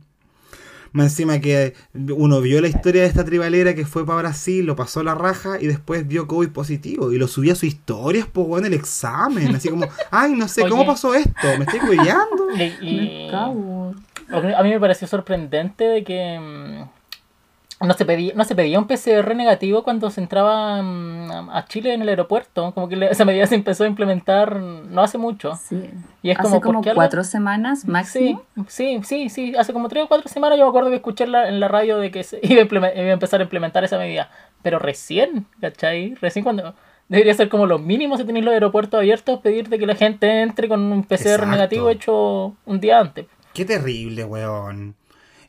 Más encima que uno vio la historia de esta tribalera que fue para Brasil, lo pasó la raja y después dio COVID positivo. Y lo subía a sus historias, pues, weón, el examen. Así como, ay, no sé, ¿cómo Oye. pasó esto? ¿Me estoy cuidando? Y- y- Me cago. a mí me pareció sorprendente de que mm, no se pedía, no se pedía un PCR negativo cuando se entraba mm, a Chile en el aeropuerto. Como que le- esa medida se empezó a implementar no hace mucho. Sí. Y es Hace como, como, ¿por qué algo- cuatro semanas Sí, máximo. sí, sí, sí. Hace como tres o cuatro semanas yo me acuerdo que escuché en la, en la radio de que se iba a, implemen- iba a empezar a implementar esa medida. Pero recién, ¿cachai? Recién cuando... Debería ser como lo mínimo si tenéis los aeropuertos abiertos, pedir de que la gente entre con un PCR Exacto. negativo hecho un día antes. Qué terrible, weón.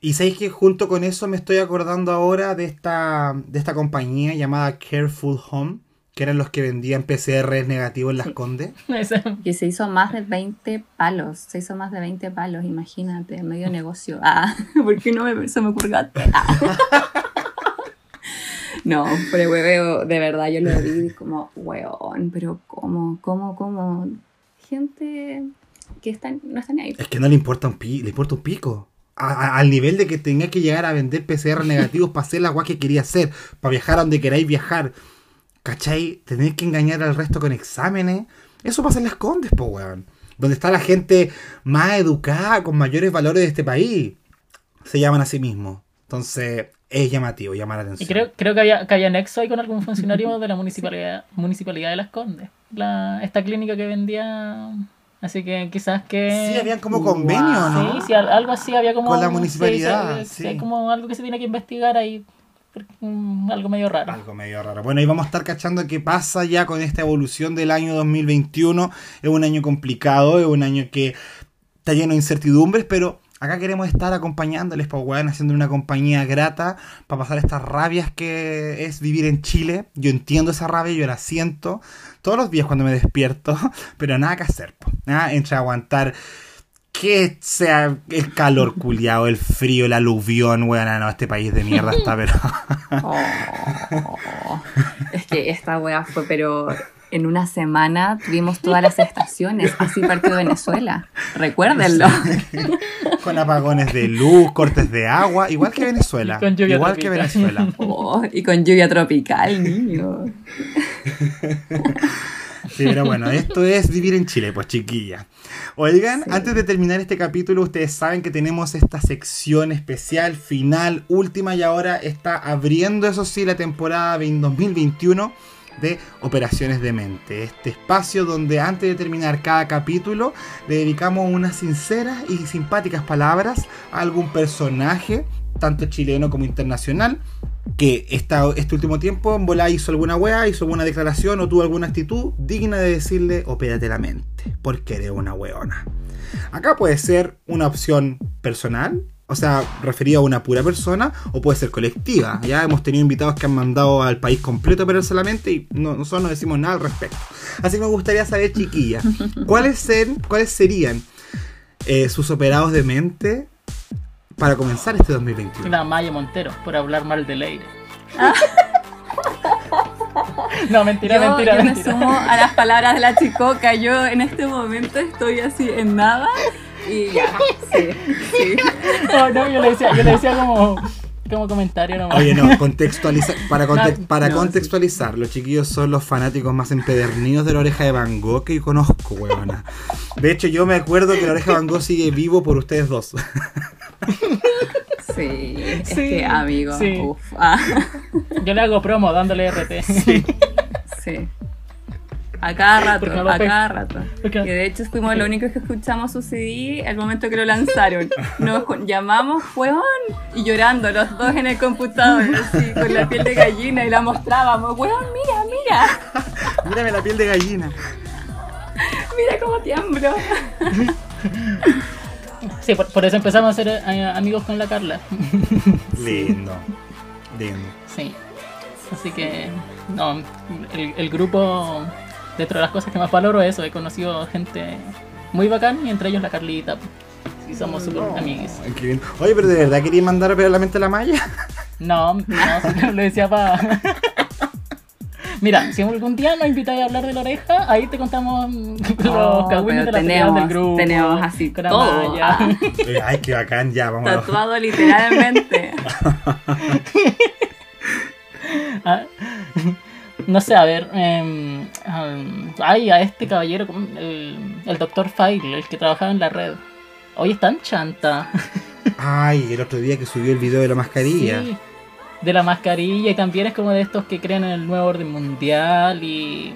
Y sabéis que junto con eso me estoy acordando ahora de esta, de esta compañía llamada Careful Home, que eran los que vendían PCR negativos en las Condes. Ese- Que se hizo más de 20 palos. Se hizo más de 20 palos, imagínate, medio negocio. Ah, ¿por qué no me, se me ocurrió? Ah. No, pero hueveo, de verdad, yo lo vi como, weón, pero ¿cómo, cómo, cómo? Gente que está, no está ni ahí. Es que no le importa un, pi- le importa un pico. A- a- al nivel de que tenía que llegar a vender PCR negativos para hacer la agua que quería hacer, para viajar a donde queráis viajar. ¿Cachai? Tener que engañar al resto con exámenes. Eso pasa en las condes, po, weón. Donde está la gente más educada, con mayores valores de este país. Se llaman a sí mismos. Entonces, es llamativo, llama la Y atención. creo, creo que había, que había nexo ahí con algún funcionario de la municipalidad, municipalidad de Las Condes. La, esta clínica que vendía. Así que quizás que. Sí, habían como convenio, ¿no? Sí, sí, al- algo así había como. Con la municipalidad, sí, sí, sí. hay como algo que se tiene que investigar ahí. mm, algo medio raro. Algo medio raro. Bueno, y vamos a estar cachando qué pasa ya con esta evolución del año 2021. Es un año complicado, es un año que está lleno de incertidumbres, pero acá queremos estar acompañándoles, pues, weón, haciendo una compañía grata para pasar estas rabias que es vivir en Chile. Yo entiendo esa rabia, yo la siento todos los días cuando me despierto, pero nada que hacer, pues. Nada, entre aguantar que sea el calor culiado, el frío, el aluvión, weón, no, este país de mierda está, pero... Oh, es que esta wea fue, pero en una semana tuvimos todas las estaciones, así partió Venezuela. Recuérdenlo. Con apagones de luz, cortes de agua, igual que Venezuela. Con lluvia igual que. Venezuela. Oh, y con lluvia tropical, niño. Sí, pero bueno, esto es vivir en Chile, pues chiquilla. Oigan, antes de terminar este capítulo, ustedes saben que tenemos esta sección especial, final, última, y ahora está abriendo, eso sí, la temporada 2021 de Operaciones de Mente. Este espacio donde antes de terminar cada capítulo le dedicamos unas sinceras y simpáticas palabras a algún personaje, tanto chileno como internacional, que esta, este último tiempo en volá hizo alguna wea, hizo alguna declaración o tuvo alguna actitud digna de decirle opérate la mente, porque eres una weona. Acá puede ser una opción personal, o sea, referida a una pura persona, o puede ser colectiva. Ya hemos tenido invitados que han mandado al país completo a operarse la mente y no, nosotros no decimos nada al respecto. Así que me gustaría saber, chiquillas, ¿cuáles, ser, cuáles serían eh, sus operados de mente para comenzar este 2021? La Maya Montero, por hablar mal de Leire. no, mentira, Yo, mentira, yo me mentira. sumo a las palabras de la chicoca. Yo en este momento estoy así en nada. Y ya, sí, sí. No, no, yo le decía, yo le decía como, como comentario nomás. Oye, no, contextualizar, para, conte- No, para no, contextualizar, los chiquillos son los fanáticos más empedernidos de la oreja de Van Gogh que yo conozco, weona. De hecho, yo me acuerdo que la oreja de Van Gogh sigue vivo por ustedes dos. Sí, es Sí, que amigo, sí. uf, ah, Yo le hago promo dándole RT. sí. A cada rato, a pe- cada rato. Porque- Y de hecho fuimos los únicos que escuchamos su CD al momento que lo lanzaron. Nos llamamos, weón, y llorando los dos en el computador, así, con la piel de gallina y la mostrábamos, weón, mira, mira, Mírame la piel de gallina. mira cómo tiemblo. Sí, por, por eso empezamos a ser eh, amigos con la Carla. Lindo. Lindo. Sí. Así que, no, el, el grupo, dentro de las cosas que más valoro es eso, he conocido gente muy bacán y entre ellos la Carlita. Sí, somos. Ay, qué lindo. Oye, pero de verdad quería mandar a la mente a la malla. No, no, solo lo decía para... Mira, si algún día nos invitáis a hablar de la oreja, ahí te contamos los cagüines de peleas tenemos- del grupo. tenemos así con la todo, malla. ah. Eh, Ay, qué bacán, ya, vamos a Tatuado literalmente. Ah, no sé, a ver. am, ay, a este caballero, el, el doctor File, el que trabajaba en la red. Hoy está en chanta. Ay, el otro día que subió el video de la mascarilla. Sí, de la mascarilla y también es como de estos que creen en el nuevo orden mundial y,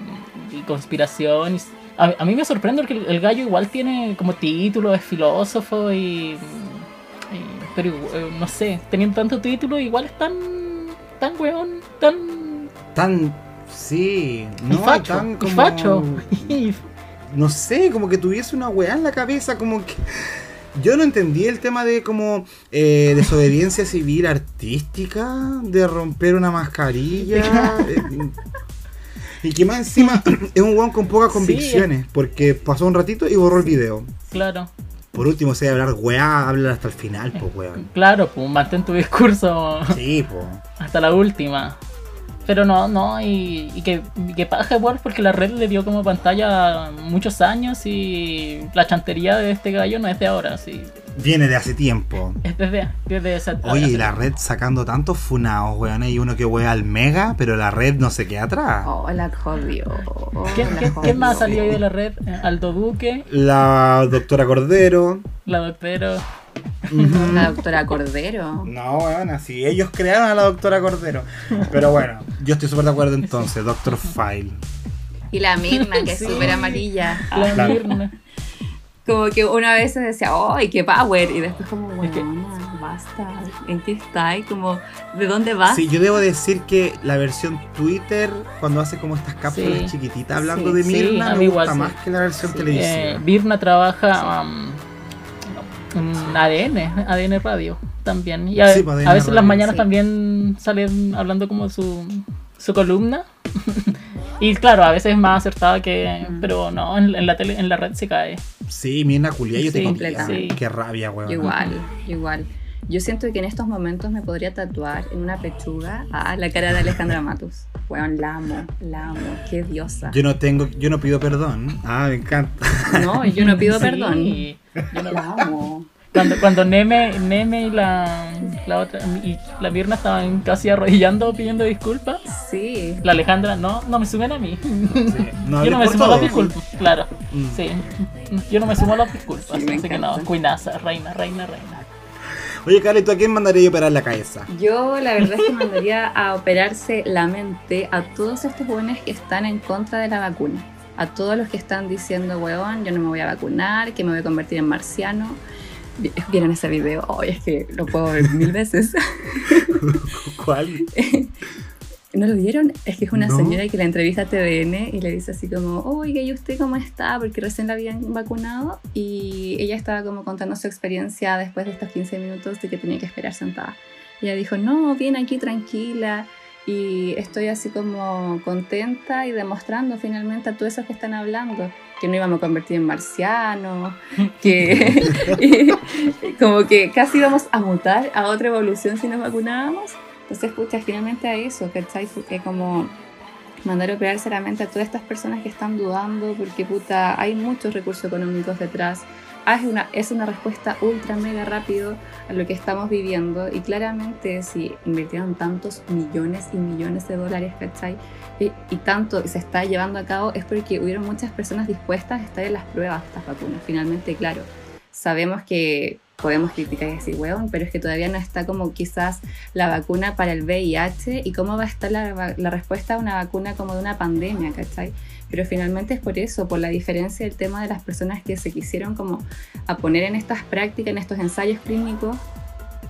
y conspiración. y s- a, a mí me sorprende porque el, el gallo igual tiene como título, es filósofo y... y- pero eh, no sé, teniendo tanto título igual es tan... tan weón, tan... Tan. Sí, y no, facho, tan y como. facho. No sé, como que tuviese una weá en la cabeza, como que... Yo no entendí el tema de como eh, desobediencia civil artística, de romper una mascarilla. eh, y que más encima es un weón con pocas convicciones, porque pasó un ratito y borró el video. claro. Por último, si hay hablar weá, habla hasta el final, pues weón. Claro, pues mantén tu discurso Sí, pues. hasta la última. Pero no, no, y, y que, y que paja igual porque la red le dio como pantalla muchos años y la chantería de este gallo no es de ahora, sí. Viene de hace tiempo. Es desde, desde esa Oye, y la red sacando tantos funados, weón. Hay uno que wea al mega, pero la red no se queda atrás. Oh, la jodió. ¿Quién, la quién- quién más jodió. salió ahí de la red? Aldo Duque, La doctora Cordero. la doctora. La doctora Cordero. No, weón, así. Ellos crearon a la doctora Cordero. Pero bueno, yo estoy súper de acuerdo entonces. Doctor File. Y la Mirna, que es Sí. súper amarilla. La. Mirna. Como que una vez se decía, ¡ay, qué power! Y después como, Es que- bueno, basta. ¿En qué está? Y como, ¿de dónde vas? Sí, yo debo decir que la versión Twitter, cuando hace como estas cápsulas Sí. chiquititas hablando Sí, de Mirna, a me gusta igual, sí. más que la versión Eh, televisiva. Virna trabaja um, en ADN, ADN Radio también. Y a, Sí, pues, a veces en las mañanas sí. también salen hablando como su, su columna. Y claro, a veces es más acertada que. Pero no, en, en la tele, en la red se cae. Sí, mira, culia, yo Sí, te. Qué rabia, weón. Igual, igual. Yo siento que en estos momentos me podría tatuar en una pechuga a la cara de Alejandra Matus. Weón, la amo, la amo, qué diosa. Yo no tengo, yo no pido perdón. Ah, me encanta. No, yo no pido Sí, perdón. yo no- La amo. Cuando, cuando Neme, Neme y la, la otra y la Mirna estaban casi arrodillando pidiendo disculpas, Sí. la Alejandra no, no me sumen a mí. No yo no me sumo a las disculpas, claro. Mm. Sí. Yo no me sumo a las disculpas. Sí, que no, cuinaza, reina, reina, reina. Oye, Carly, ¿tú a quién mandaría yo operar la cabeza? Yo la verdad es que mandaría a operarse la mente a todos estos jóvenes que están en contra de la vacuna. A todos los que están diciendo, weón, yo no me voy a vacunar, que me voy a convertir en marciano. Vi- ¿Vieron ese video? Hoy es que lo puedo ver mil veces. ¿Cuál? ¿No lo vieron? Es que es una No. señora que la entrevista a TVN y le dice así como, oiga, ¿y usted cómo está? Porque recién la habían vacunado y ella estaba como contando su experiencia después de estos 15 minutos de que tenía que esperar sentada. Y ella dijo, no, bien aquí tranquila y estoy así como contenta y demostrando finalmente a todos esos que están hablando que no íbamos a convertir en marcianos, que como que casi íbamos a mutar a otra evolución si nos vacunábamos. Entonces, pucha, finalmente a eso, ¿cachai? Que como mandar a operar seriamente a todas estas personas que están dudando, porque puta, hay muchos recursos económicos detrás. Ah, es una, es una respuesta ultra mega rápido a lo que estamos viviendo y claramente si invirtieron tantos millones y millones de dólares, ¿cachai? Y, y tanto se está llevando a cabo es porque hubieron muchas personas dispuestas a estar en las pruebas de estas vacunas. Finalmente, claro, sabemos que podemos criticar y decir, weón, pero es que todavía no está como quizás la vacuna para el VIH y cómo va a estar la, la respuesta a una vacuna como de una pandemia, ¿cachai? Pero finalmente es por eso, por la diferencia del tema de las personas que se quisieron como a poner en estas prácticas, en estos ensayos clínicos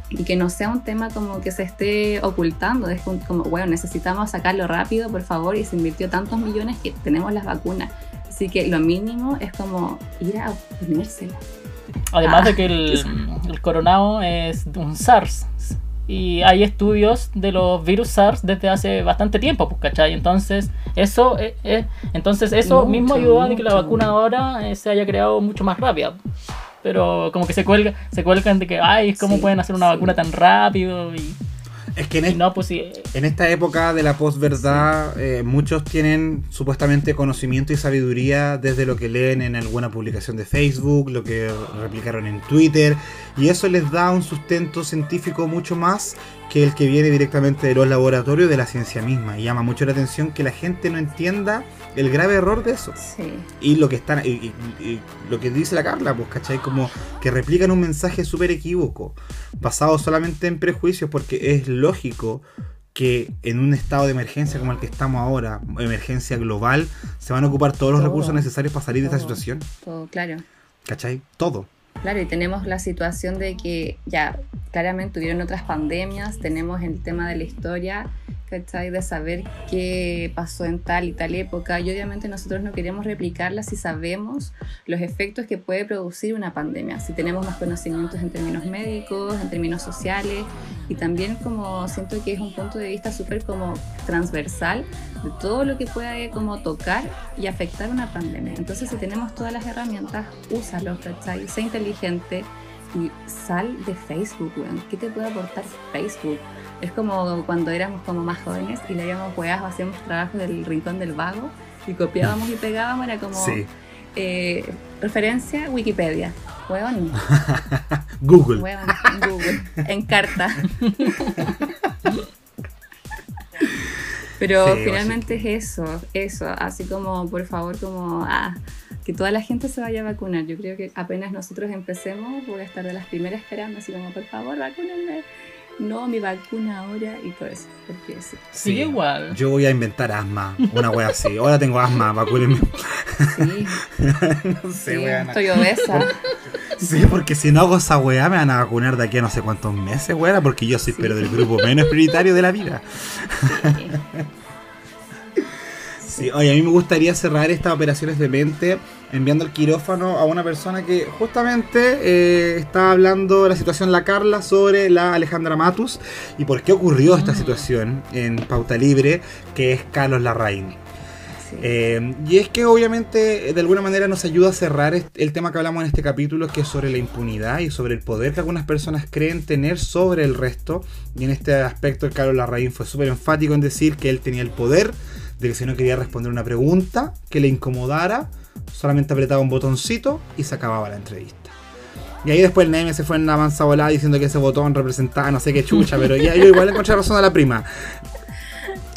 y que no sea un tema como que se esté ocultando, es como, bueno, necesitamos sacarlo rápido, por favor, y se invirtió tantos millones que tenemos las vacunas. Así que lo mínimo es como ir a ponérsela. Además Ah, de que el, el coronado es un SARS. Y hay estudios de los virus SARS desde hace bastante tiempo, pues, ¿cachai? Entonces, eso, eh, eh, entonces eso Mucho, mismo ayudó a que la vacuna ahora eh, se haya creado mucho más rápida. Pero como que se cuelga, se cuelgan de que, ay, ¿cómo Sí, pueden hacer una sí. vacuna tan rápido? Y, Es que en, no, pues sí. en esta época de la posverdad, eh, muchos tienen supuestamente conocimiento y sabiduría desde lo que leen en alguna publicación de Facebook, lo que replicaron en Twitter, y eso les da un sustento científico mucho más que el que viene directamente de los laboratorios de la ciencia misma. Y llama mucho la atención que la gente no entienda el grave error de eso. Sí. Y lo que están y, y- y lo que dice la Carla, pues, ¿cachai? Como que replican un mensaje súper equívoco, basado solamente en prejuicios, porque es lógico que en un estado de emergencia como el que estamos ahora, emergencia global, se van a ocupar todos los Todo. recursos necesarios para salir de esta situación. Todo claro. ¿Cachai? Todo. Claro, y tenemos la situación de que ya claramente hubieron otras pandemias, tenemos el tema de la historia, ¿cachai? De saber qué pasó en tal y tal época, y obviamente nosotros no queremos replicarla si sabemos los efectos que puede producir una pandemia, si tenemos más conocimientos en términos médicos, en términos sociales, y también como siento que es un punto de vista súper como transversal de todo lo que puede como tocar y afectar una pandemia. Entonces, si tenemos todas las herramientas, úsalos, ¿cachai? Sé inteligente y sal de Facebook, weón. ¿Qué te puede aportar Facebook? Es como cuando éramos como más jóvenes y leíamos weas o hacíamos trabajos del rincón del vago y copiábamos y pegábamos, era como Sí. eh, referencia Wikipedia. Weón, Google. weón, Google, en carta. Pero Sí, finalmente es eso, eso, así como por favor, como ah, que toda la gente se vaya a vacunar. Yo creo que apenas nosotros empecemos, voy a estar de las primeras esperando, así como por favor, vacúnenme. No, mi vacuna ahora y todo eso. Porque sí. Sí, igual. Yo voy a inventar asma, una wea así. Ahora tengo asma, vacúnenme. Sí, No sé, sí, estoy obesa. Sí, porque si no hago esa weá me van a vacunar de aquí a no sé cuántos meses, weá, porque yo soy Sí. pero del grupo menos prioritario de la vida. Sí. Sí, oye, a mí me gustaría cerrar estas operaciones de mente enviando al quirófano a una persona que justamente eh, está hablando de la situación La Carla sobre la Alejandra Matus y por qué ocurrió esta situación en Pauta Libre, que es Carlos Larraín. Eh, y es que obviamente de alguna manera nos ayuda a cerrar el tema que hablamos en este capítulo, que es sobre la impunidad y sobre el poder que algunas personas creen tener sobre el resto. Y en este aspecto, Carlos Larraín fue súper enfático en decir que él tenía el poder de que si no quería responder una pregunta que le incomodara, solamente apretaba un botoncito y se acababa la entrevista. Y ahí después el Neme se fue en la mansa volada diciendo que ese botón representaba no sé qué chucha, pero ya yo igual le encontré razón a la prima.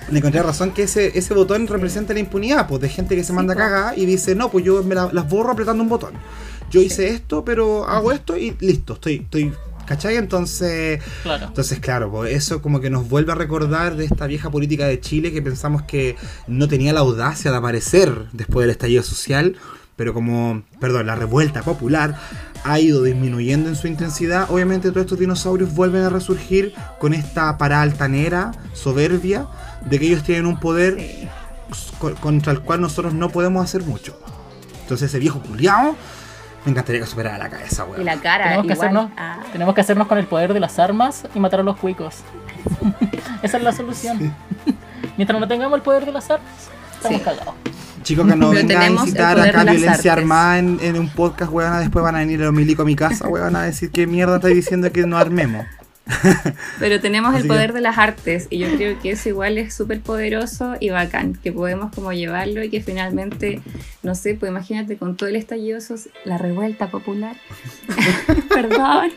Le encontré razón que ese, ese botón representa la impunidad, pues de gente que se manda a cagar y dice, no, pues yo me las borro apretando un botón. Yo hice esto, pero hago esto y listo, estoy, estoy ¿Cachai? Entonces, claro. entonces, claro, pues eso como que nos vuelve a recordar de esta vieja política de Chile que pensamos que no tenía la audacia de aparecer después del estallido social, pero como, perdón, la revuelta popular ha ido disminuyendo en su intensidad, obviamente todos estos dinosaurios vuelven a resurgir con esta para altanera, soberbia, de que ellos tienen un poder contra el cual nosotros no podemos hacer mucho. Entonces ese viejo culiao me encantaría que superara la cabeza, weón. Y la cara, tenemos que, hacernos, ah. tenemos que hacernos con el poder de las armas y matar a los cuicos. Esa es la solución. Mientras no tengamos el poder de las armas, estamos cagados. Chicos que no vengan a incitar acá violencia armada en, en, un podcast, weón, después van a venir los milico a mi casa, weón, a decir qué mierda está diciendo que no armemos. Pero tenemos el poder de las artes y yo creo que eso igual es súper poderoso y bacán, que podemos como llevarlo y que finalmente, no sé, pues imagínate con todo el estallido, la revuelta popular. Perdón.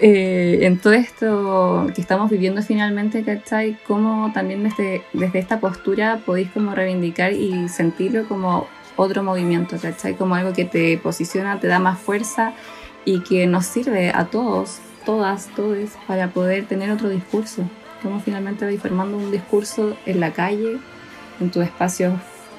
Eh, en todo esto que estamos viviendo finalmente, ¿cachai? Cómo también desde, desde esta postura podéis como reivindicar y sentirlo como otro movimiento, ¿cachai? Como algo que te posiciona, te da más fuerza y que nos sirve a todos, todas, todos, para poder tener otro discurso. Estamos finalmente formando un discurso en la calle, en tus espacios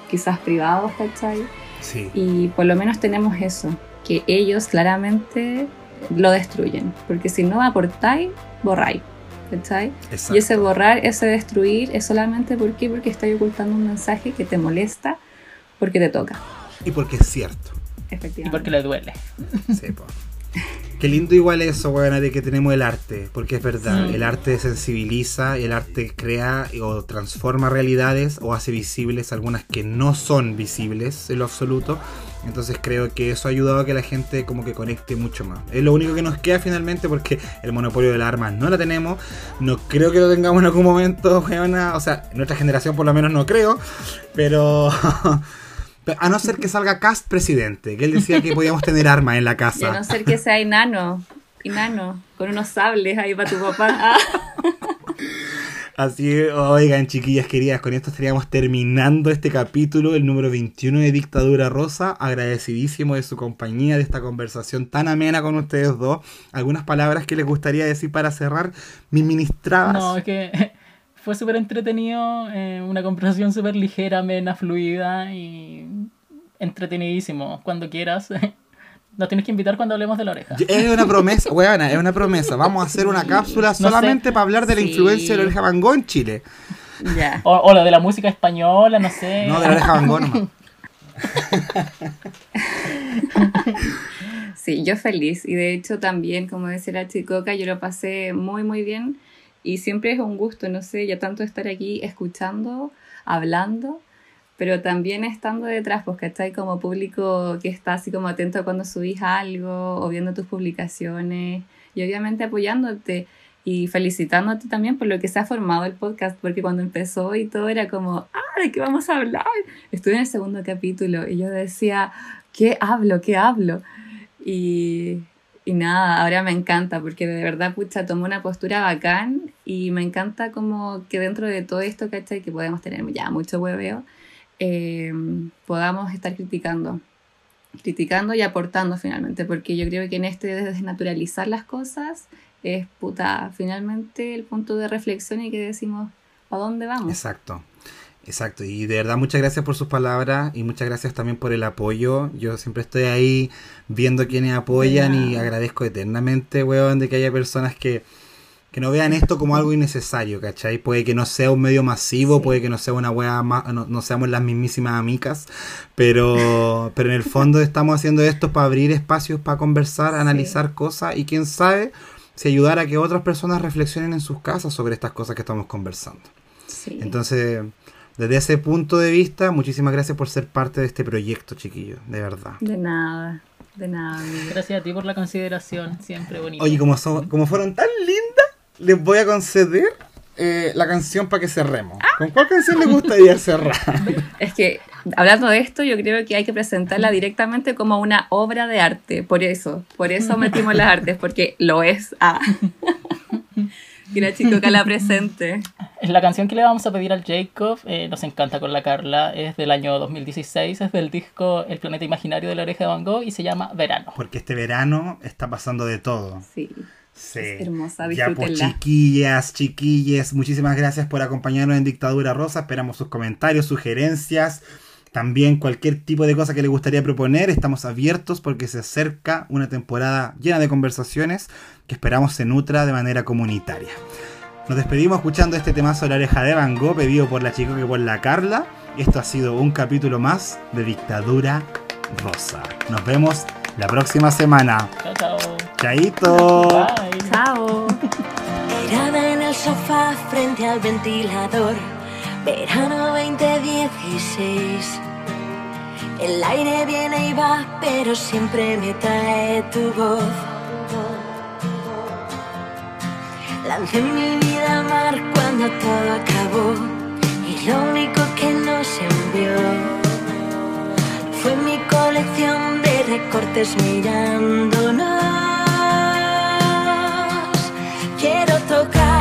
quizás privados, ¿cachai? Sí. Y por lo menos tenemos eso, que ellos claramente lo destruyen, porque si no aportáis, borráis. ¿cachai? Y ese borrar, ese destruir, es solamente ¿por qué? porque estoy ocultando un mensaje que te molesta, porque te toca. Y porque es cierto. Efectivamente. Y porque le duele. Sí, pues. Qué lindo igual eso, weón, de que tenemos el arte, porque es verdad, el arte sensibiliza, el arte crea o transforma realidades o hace visibles algunas que no son visibles en lo absoluto. Entonces creo que eso ha ayudado a que la gente como que conecte mucho más. Es lo único que nos queda finalmente porque el monopolio de las armas no la tenemos. No creo que lo tengamos en algún momento, weón. O sea, nuestra generación por lo menos no creo. Pero... A no ser que salga Cast presidente, que él decía que podíamos tener armas en la casa. a no ser que sea enano, enano, con unos sables ahí para tu papá. Así, oigan, chiquillas queridas, con esto estaríamos terminando este capítulo, el número 21 de Dictadura Rosa. Agradecidísimo de su compañía, de esta conversación tan amena con ustedes dos. ¿Algunas palabras que les gustaría decir para cerrar mis ministradas? No, que fue súper entretenido, eh, una conversación súper ligera, amena, fluida y entretenidísimo. Cuando quieras, nos tienes que invitar cuando hablemos de la oreja. Es una promesa, weona, es una promesa. Vamos a hacer una cápsula solamente para hablar de la influencia de la oreja Van Gogh en Chile. Ya. O, la de la música española, no sé. No, de la oreja Van Gogh nomás. Sí, yo feliz. Y de hecho también, como decía la chicoca, yo lo pasé muy, muy bien y siempre es un gusto, no sé, ya tanto estar aquí escuchando, hablando, pero también estando detrás, pues estáis como público que está así como atento cuando subís algo o viendo tus publicaciones y obviamente apoyándote y felicitándote también por lo que se ha formado el podcast, porque cuando empezó y todo era como, ah, ¿de qué vamos a hablar? Estuve en el segundo capítulo y yo decía, ¿qué hablo? ¿Qué hablo? Y y nada, ahora me encanta porque de verdad, pucha, tomó una postura bacán y me encanta como que dentro de todo esto, ¿cachai? Que podemos tener ya mucho hueveo, eh, podamos estar criticando, criticando y aportando finalmente, porque yo creo que en este de desnaturalizar las cosas es, puta, finalmente el punto de reflexión y que decimos, ¿a dónde vamos? Exacto. Exacto, y de verdad muchas gracias por sus palabras y muchas gracias también por el apoyo. Yo siempre estoy ahí viendo quienes apoyan y agradezco eternamente, weón, de que haya personas que, que no vean esto como algo innecesario, ¿cachai? Puede que no sea un medio masivo, puede que no sea una weá más, no, seamos las mismísimas amigas, pero, pero en el fondo estamos haciendo esto para abrir espacios, para conversar, analizar cosas y quién sabe si ayudar a que otras personas reflexionen en sus casas sobre estas cosas que estamos conversando. Entonces, desde ese punto de vista, muchísimas gracias por ser parte de este proyecto, chiquillo, de verdad. De nada, de nada. amigo. Gracias a ti por la consideración, siempre bonito. Oye, como, son, como fueron tan lindas, les voy a conceder eh, la canción para que cerremos. ¿Con cuál canción les gustaría cerrar? Es que, hablando de esto, yo creo que hay que presentarla directamente como una obra de arte. Por eso, por eso metimos las artes, porque lo es. Ah. Que la chicoca la presente. La canción que le vamos a pedir al Jacob, eh, nos encanta con la Carla, es del año 2016, es del disco El planeta imaginario de la oreja de Van Gogh y se llama Verano. Porque este verano está pasando de todo. Sí. Sí. Es hermosa, Ya pues chiquillas, chiquilles, muchísimas gracias por acompañarnos en Dictadura Rosa. Esperamos sus comentarios, sugerencias, también cualquier tipo de cosa que les gustaría proponer. Estamos abiertos porque se acerca una temporada llena de conversaciones que esperamos se nutra de manera comunitaria. Nos despedimos escuchando este temazo de la oreja de Van Gogh pedido por la chica que por la Carla. Esto ha sido un capítulo más de Dictadura Rosa. Nos vemos la próxima semana. Chao, chao. Chaito. Bye. Chao. Tirada en el sofá frente al ventilador. Verano 2016. El aire viene y va, pero siempre me trae tu voz. Lancé mi vida al mar cuando todo acabó y lo único que nos envió fue mi colección de recortes mirándonos. Quiero tocar.